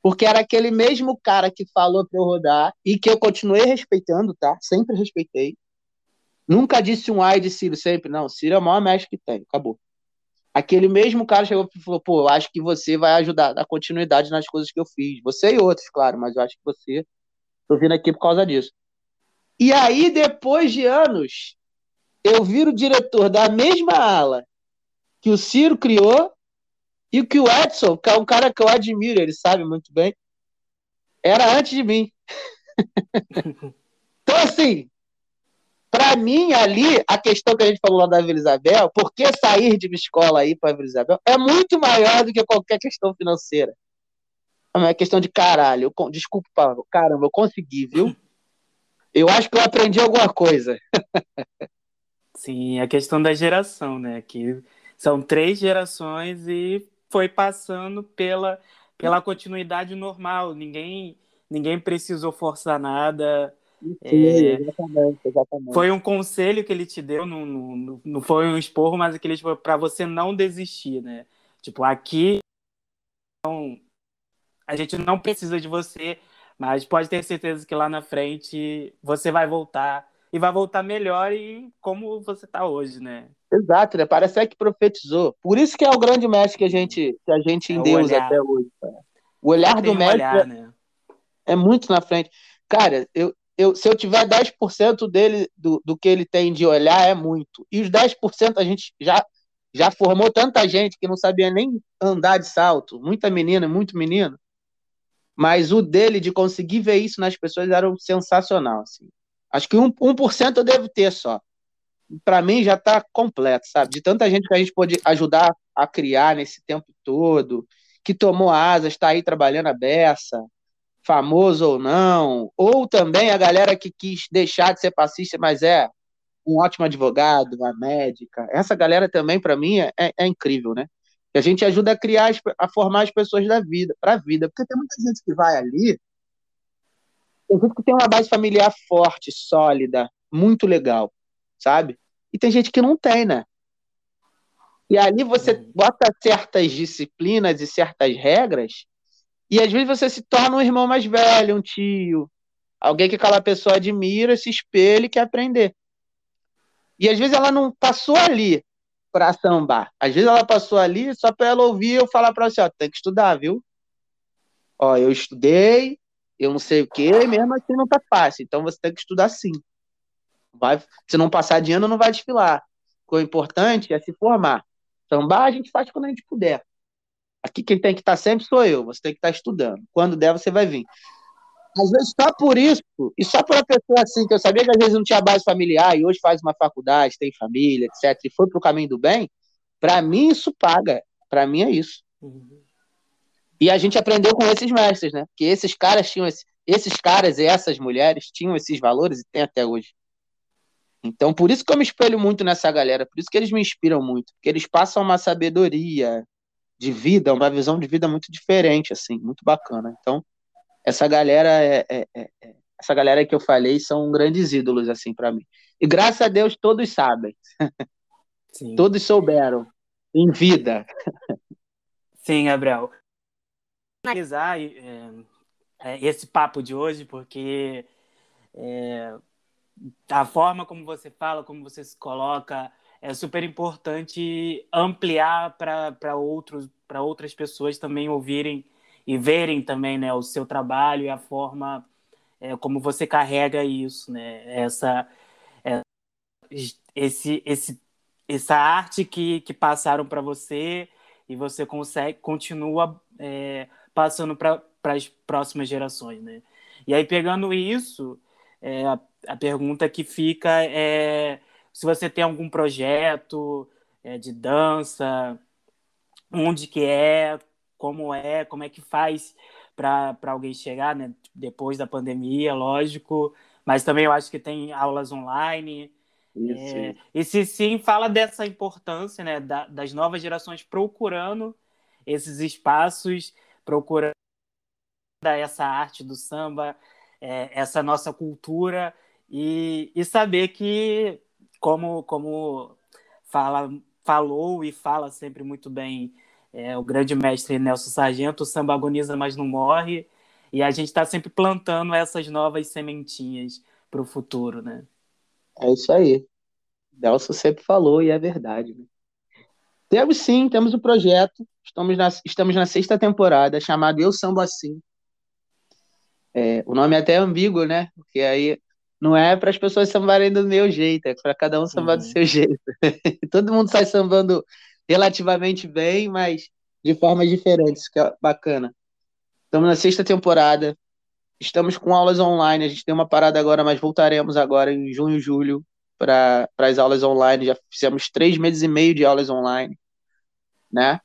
Speaker 4: Porque era aquele mesmo cara que falou para eu rodar e que eu continuei respeitando, tá? Sempre respeitei. Nunca disse um ai de Ciro, sempre. Não, Ciro é o maior mestre que tem, acabou. Aquele mesmo cara chegou e falou: pô, acho que você vai ajudar a continuidade nas coisas que eu fiz. Você e outros, claro, mas eu acho que você. Tô vindo aqui por causa disso. E aí, depois de anos, eu viro diretor da mesma ala que o Ciro criou e que o Edson, que é um cara que eu admiro, ele sabe muito bem, era antes de mim. então, assim, para mim, ali, a questão que a gente falou lá da Vila Isabel, por que sair de uma escola aí para Vila Isabel, é muito maior do que qualquer questão financeira. É uma questão de caralho. Eu, desculpa, Paulo. Caramba, eu consegui, viu? Eu acho que eu aprendi alguma coisa.
Speaker 3: Sim, a questão da geração, né? Que são três gerações e foi passando pela, pela continuidade normal. Ninguém, ninguém precisou forçar nada.
Speaker 4: Sim, é, exatamente, exatamente.
Speaker 3: Foi um conselho que ele te deu, não, não, não foi um esporro, mas aquele tipo, para você não desistir, né? Tipo, aqui não, a gente não precisa de você, mas pode ter certeza que lá na frente você vai voltar e vai voltar melhor e como você está hoje, né?
Speaker 4: Exato, né? Parece que profetizou. Por isso que é o grande mestre que a gente, que a gente é endeusa até hoje. Cara. O olhar do mestre olhar, né? é muito na frente. Cara, eu, eu, se eu tiver 10% dele, do, do que ele tem de olhar, é muito. E os 10% a gente já, já formou tanta gente que não sabia nem andar de salto. Muita menina, muito menino. Mas o dele, de conseguir ver isso nas pessoas, era sensacional. Assim. Acho que 1%, 1 eu devo ter só. Para mim já está completo, sabe? De tanta gente que a gente pode ajudar a criar nesse tempo todo, que tomou asas, está aí trabalhando a beça famoso ou não, ou também a galera que quis deixar de ser passista, mas é um ótimo advogado, uma médica. Essa galera também, para mim, é, é, incrível, né? A gente ajuda a criar, a formar as pessoas da vida, para a vida. Porque tem muita gente que vai ali, tem gente que tem uma base familiar forte, sólida, muito legal, sabe? E tem gente que não tem, né? E ali você uhum. bota certas disciplinas e certas regras e às vezes você se torna um irmão mais velho, um tio, alguém que aquela pessoa admira, se espelha e quer aprender. E às vezes ela não passou ali para sambar. Às vezes ela passou ali só para ela ouvir eu falar para você, ó, tem que estudar, viu? Ó, eu estudei, eu não sei o quê, e mesmo assim não tá fácil. Então você tem que estudar sim. Vai, se não passar de ano, não vai desfilar. O importante é se formar. Sambar a gente faz quando a gente puder. Aqui quem tem que estar sempre sou eu, você tem que estar estudando. Quando der, você vai vir. Às vezes, só por isso, e só por uma pessoa assim, que eu sabia que às vezes não tinha base familiar, e hoje faz uma faculdade, tem família, etc., e foi para o caminho do bem, para mim isso paga. Para mim é isso. Uhum. E a gente aprendeu com esses mestres, né? Que esses caras tinham esse, esses caras e essas mulheres tinham esses valores e tem até hoje. Então, por isso que eu me espelho muito nessa galera, por isso que eles me inspiram muito, porque eles passam uma sabedoria, de vida, uma visão de vida muito diferente, assim, muito bacana. Então, essa galera é, é, é, é essa galera que eu falei são grandes ídolos, assim, para mim. E graças a Deus todos sabem. Sim. todos souberam em vida.
Speaker 3: Sim, Gabriel. Analisar é, é, esse papo de hoje, porque a forma como você fala, como você se coloca, é super importante ampliar para outros para outras pessoas também ouvirem e verem também né o seu trabalho e a forma é, como você carrega isso né? Essa é, esse esse essa arte que, que passaram para você e você consegue continua é, passando para as próximas gerações né? E aí pegando isso é, a, a, pergunta que fica é se você tem algum projeto é, de dança, onde que é, como é, como é que faz para alguém chegar, né? Depois da pandemia, lógico, mas também eu acho que tem aulas online. É, e se sim, fala dessa importância né, da, das novas gerações procurando esses espaços, procurando essa arte do samba, é, essa nossa cultura, e, e saber que, como, como fala, falou e fala sempre muito bem é, o grande mestre Nelson Sargento, o samba agoniza, mas não morre, e a gente está sempre plantando essas novas sementinhas para o futuro, né?
Speaker 4: É isso aí. Nelson sempre falou e é verdade. Né? Temos sim, temos um projeto. Estamos na, estamos na sexta temporada, chamado Eu Samba Assim. É, o nome é até ambíguo, né? Porque aí não é para as pessoas sambarem do meu jeito, é para cada um sambar uhum. do seu jeito. Todo mundo sai sambando relativamente bem, mas de formas diferentes, que é bacana. Estamos na sexta temporada, estamos com aulas online, a gente tem uma parada agora, mas voltaremos agora em junho, julho, para as aulas online. Já fizemos três meses e meio de aulas online, né?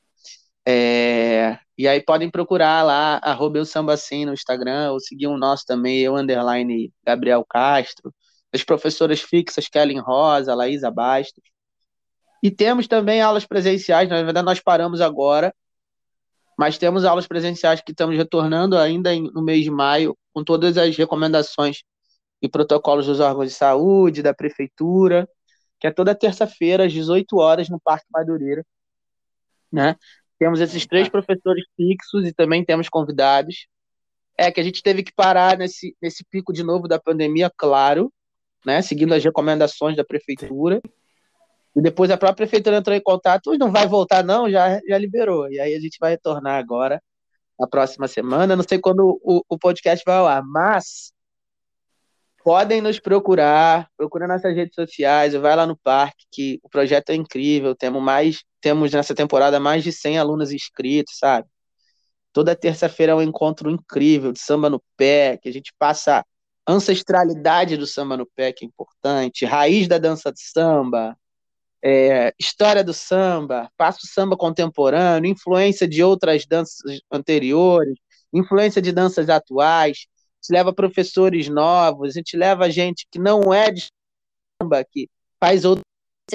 Speaker 4: É, e aí podem procurar lá, arroba eu samba assim no Instagram, ou seguir o nosso também, eu underline Gabriel Castro, as professoras fixas, Kellen Rosa, Laísa Bastos. E temos também aulas presenciais, na verdade nós paramos agora, mas temos aulas presenciais que estamos retornando ainda no mês de maio, com todas as recomendações e protocolos dos órgãos de saúde, da prefeitura, que é toda terça-feira, às 18 horas, no Parque Madureira. Né? Temos esses três professores fixos e também temos convidados. É que a gente teve que parar nesse, nesse pico de novo da pandemia, claro, né? seguindo as recomendações da prefeitura. E depois a própria prefeitura entrou em contato, não vai voltar não, já, já liberou. E aí a gente vai retornar agora, na próxima semana. Não sei quando o, o podcast vai ao ar, mas podem nos procurar, procura nossas redes sociais, vai lá no parque, que o projeto é incrível, temos mais, temos nessa temporada mais de 100 alunos inscritos, sabe? Toda terça-feira é um encontro incrível de samba no pé, que a gente passa ancestralidade do samba no pé, que é importante, raiz da dança de samba, é, história do samba, passa o samba contemporâneo, influência de outras danças anteriores, influência de danças atuais, gente leva professores novos, a gente leva gente que não é de samba, que faz outras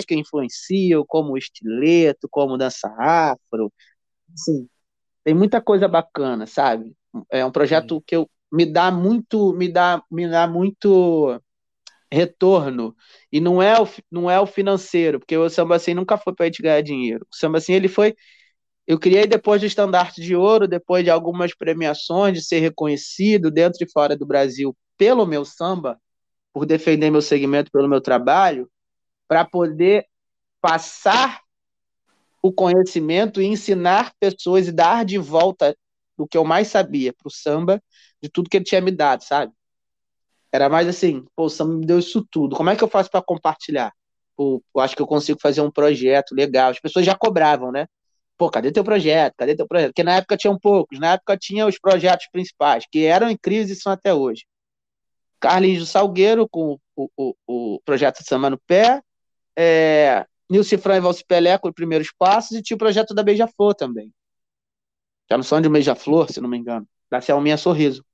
Speaker 4: que influenciam, como o estileto, como dança afro. Assim, tem muita coisa bacana, sabe? É um projeto que eu, me dá muito, me dá, me dá muito retorno. E não é o, não é o financeiro, porque o samba assim nunca foi para a gente ganhar dinheiro. O samba assim ele foi eu criei depois do estandarte de ouro, depois de algumas premiações, de ser reconhecido dentro e fora do Brasil pelo meu samba, por defender meu segmento pelo meu trabalho, para poder passar o conhecimento e ensinar pessoas e dar de volta o que eu mais sabia para o samba, de tudo que ele tinha me dado, sabe? Era mais assim, pô, o samba me deu isso tudo. Como é que eu faço para compartilhar? Eu acho que eu consigo fazer um projeto legal. As pessoas já cobravam, né? Pô, cadê teu projeto? Cadê teu projeto? Porque na época tinham poucos, na época tinha os projetos principais, que eram em crise e são até hoje. Carlinhos do Salgueiro, com o, o, o projeto Samba no Pé, é, Nilce Fran e Valci Pelé com os primeiros passos, e tinha o projeto da Beija-Flor também. Já não são de Beija-Flor, se não me engano, da Selminha Sorriso.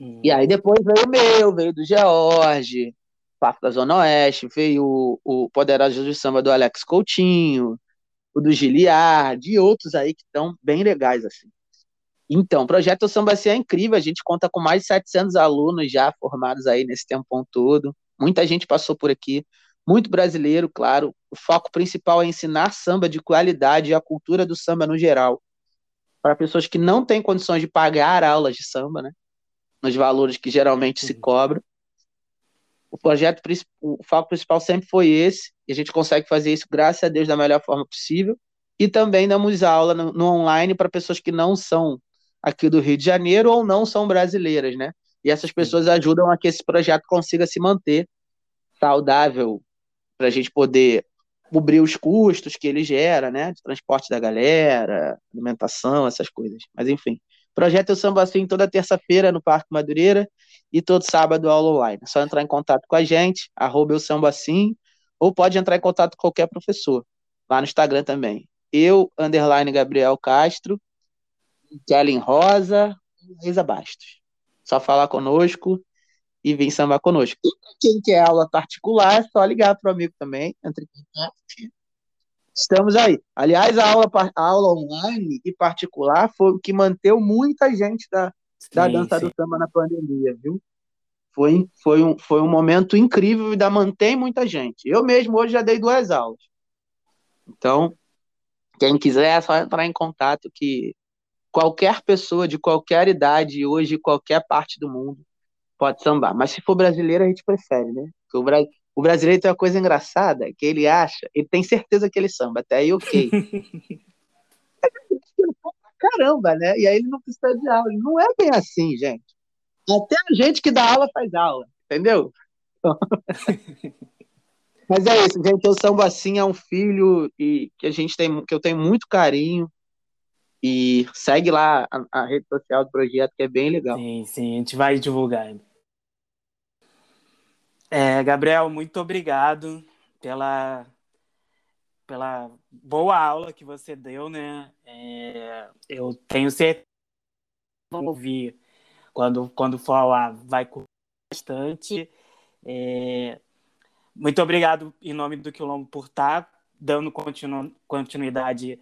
Speaker 4: Hum. E aí depois veio o meu, veio do George, Papo da Zona Oeste, veio o, o Poderoso de Samba do Alex Coutinho, o do Giliard e outros aí que estão bem legais, assim. Então, o projeto Samba é incrível, a gente conta com mais de 700 alunos já formados aí nesse tempo todo, muita gente passou por aqui, muito brasileiro, claro, o foco principal é ensinar samba de qualidade e a cultura do samba no geral, para pessoas que não têm condições de pagar aulas de samba, né, nos valores que geralmente uhum. se cobram, o projeto, o foco principal sempre foi esse, e a gente consegue fazer isso, graças a Deus, da melhor forma possível. E também damos aula no, no online para pessoas que não são aqui do Rio de Janeiro ou não são brasileiras, né? E essas pessoas ajudam a que esse projeto consiga se manter saudável, para a gente poder cobrir os custos que ele gera, né? De transporte da galera, alimentação, essas coisas. Mas enfim, Projeto Eu Samba Assim toda terça-feira no Parque Madureira e todo sábado aula online. É só entrar em contato com a gente, arroba Eu Samba Assim, ou pode entrar em contato com qualquer professor, lá no Instagram também. Eu, underline Gabriel Castro, Kellen Rosa, Reisa Bastos. Só falar conosco e vir sambar conosco. E quem quer aula particular, é só ligar para o amigo também, entre em contato. Estamos aí. Aliás, a aula, a aula online e particular foi o que manteve muita gente da, sim, da dança sim. do samba na pandemia, viu? Foi, foi, um, foi um momento incrível e ainda mantém muita gente. Eu mesmo hoje já dei duas aulas. Então, quem quiser é só entrar em contato que qualquer pessoa de qualquer idade, hoje, qualquer parte do mundo, pode sambar. Mas se for brasileiro, a gente prefere, né? Porque o, Bra... o brasileiro tem uma coisa engraçada, que ele acha, ele tem certeza que ele samba, até aí ok. Caramba, né? E aí ele não precisa de aula. Não é bem assim, gente. Até a gente que dá aula faz aula, entendeu? Mas é isso, gente. O samba assim é um filho e que a gente tem, que eu tenho muito carinho. E segue lá a, a, rede social do projeto, que é bem legal.
Speaker 3: Sim, sim, a gente vai divulgar. É, Gabriel, muito obrigado pela, pela boa aula que você deu, né? É, eu tenho certeza que ouvir quando, quando for lá, vai curtir bastante. É, muito obrigado, em nome do Quilombo, por estar dando continu, continuidade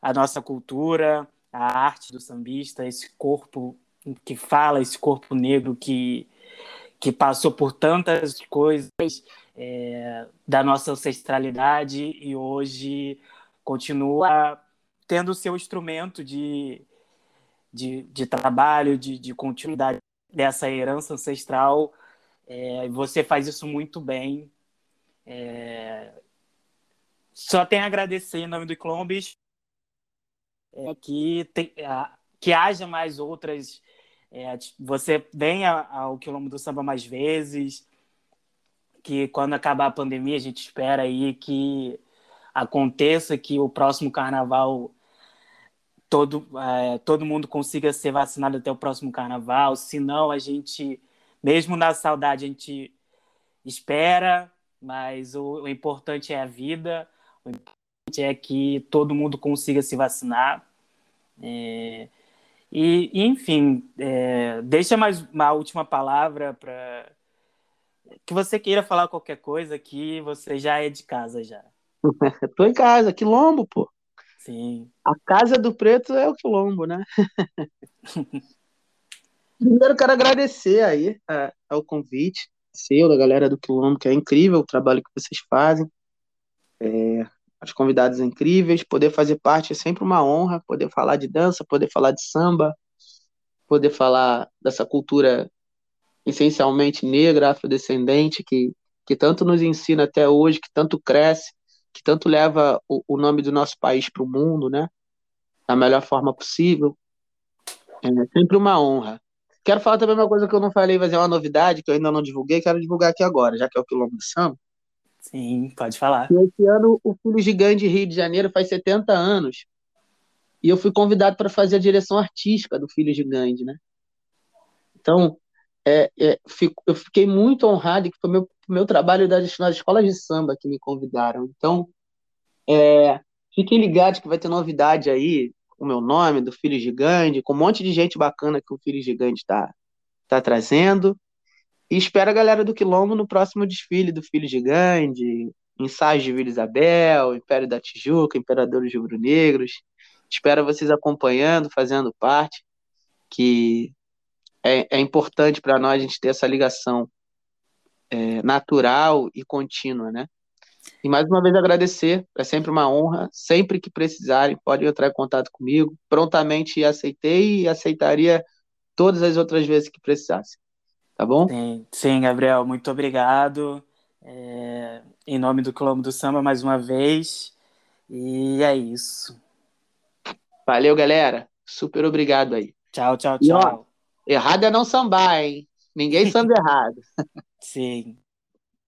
Speaker 3: a nossa cultura, a arte do sambista, esse corpo que fala, esse corpo negro que, que passou por tantas coisas é, da nossa ancestralidade e hoje continua tendo o seu instrumento de, de, de trabalho, de, de continuidade dessa herança ancestral. É, você faz isso muito bem. É, só tenho a agradecer em nome do Clombis é, que, tem, que haja mais outras. É, você venha ao Quilombo do Samba mais vezes, que quando acabar a pandemia a gente espera aí que aconteça, que o próximo carnaval todo, é, todo mundo consiga ser vacinado até o próximo carnaval, se não a gente, mesmo na saudade, a gente espera, mas o, o importante é a vida, o é que todo mundo consiga se vacinar. É, e, enfim, é, deixa mais uma última palavra para que você queira falar qualquer coisa aqui, você já é de casa já.
Speaker 4: Tô em casa, quilombo, pô.
Speaker 3: Sim.
Speaker 4: A casa do preto é o quilombo, né? Primeiro quero agradecer aí é, ao convite seu, da galera do Quilombo, que é incrível o trabalho que vocês fazem. É, os convidados incríveis, poder fazer parte é sempre uma honra, poder falar de dança, poder falar de samba, poder falar dessa cultura essencialmente negra, afrodescendente, que, que tanto nos ensina até hoje, que tanto cresce, que tanto leva o, o nome do nosso país para o mundo, né? Da melhor forma possível. É sempre uma honra. Quero falar também uma coisa que eu não falei, mas é uma novidade que eu ainda não divulguei, quero divulgar aqui agora, já que é o Quilombo do Samba.
Speaker 3: Sim, pode falar.
Speaker 4: E esse ano o Filho Gigante Rio de Janeiro faz 70 anos. E eu fui convidado para fazer a direção artística do Filho Gigante, né? Então, é, é, fico, eu fiquei muito honrado que foi meu meu trabalho das, nas escolas de samba que me convidaram. Então, é, fiquem ligados que vai ter novidade aí, o meu nome, do Filho Gigante, com um monte de gente bacana que o Filho Gigante está tá trazendo. E espero a galera do Quilombo no próximo desfile do Filho Gigante, ensaios de Vila Isabel, Império da Tijuca, Imperadores Rubro-Negros. Espero vocês acompanhando, fazendo parte, que é, é importante para nós a gente ter essa ligação é, natural e contínua, né? E mais uma vez agradecer, é sempre uma honra. Sempre que precisarem, podem entrar em contato comigo. Prontamente aceitei e aceitaria todas as outras vezes que precisassem. Tá bom?
Speaker 3: Sim, sim Gabriel, muito obrigado. É, em nome do Colombo do Samba, mais uma vez. E é isso.
Speaker 4: Valeu, galera. Super obrigado aí.
Speaker 3: Tchau, tchau, tchau. E, ó,
Speaker 4: errado é não sambar, hein? Ninguém samba errado.
Speaker 3: Sim.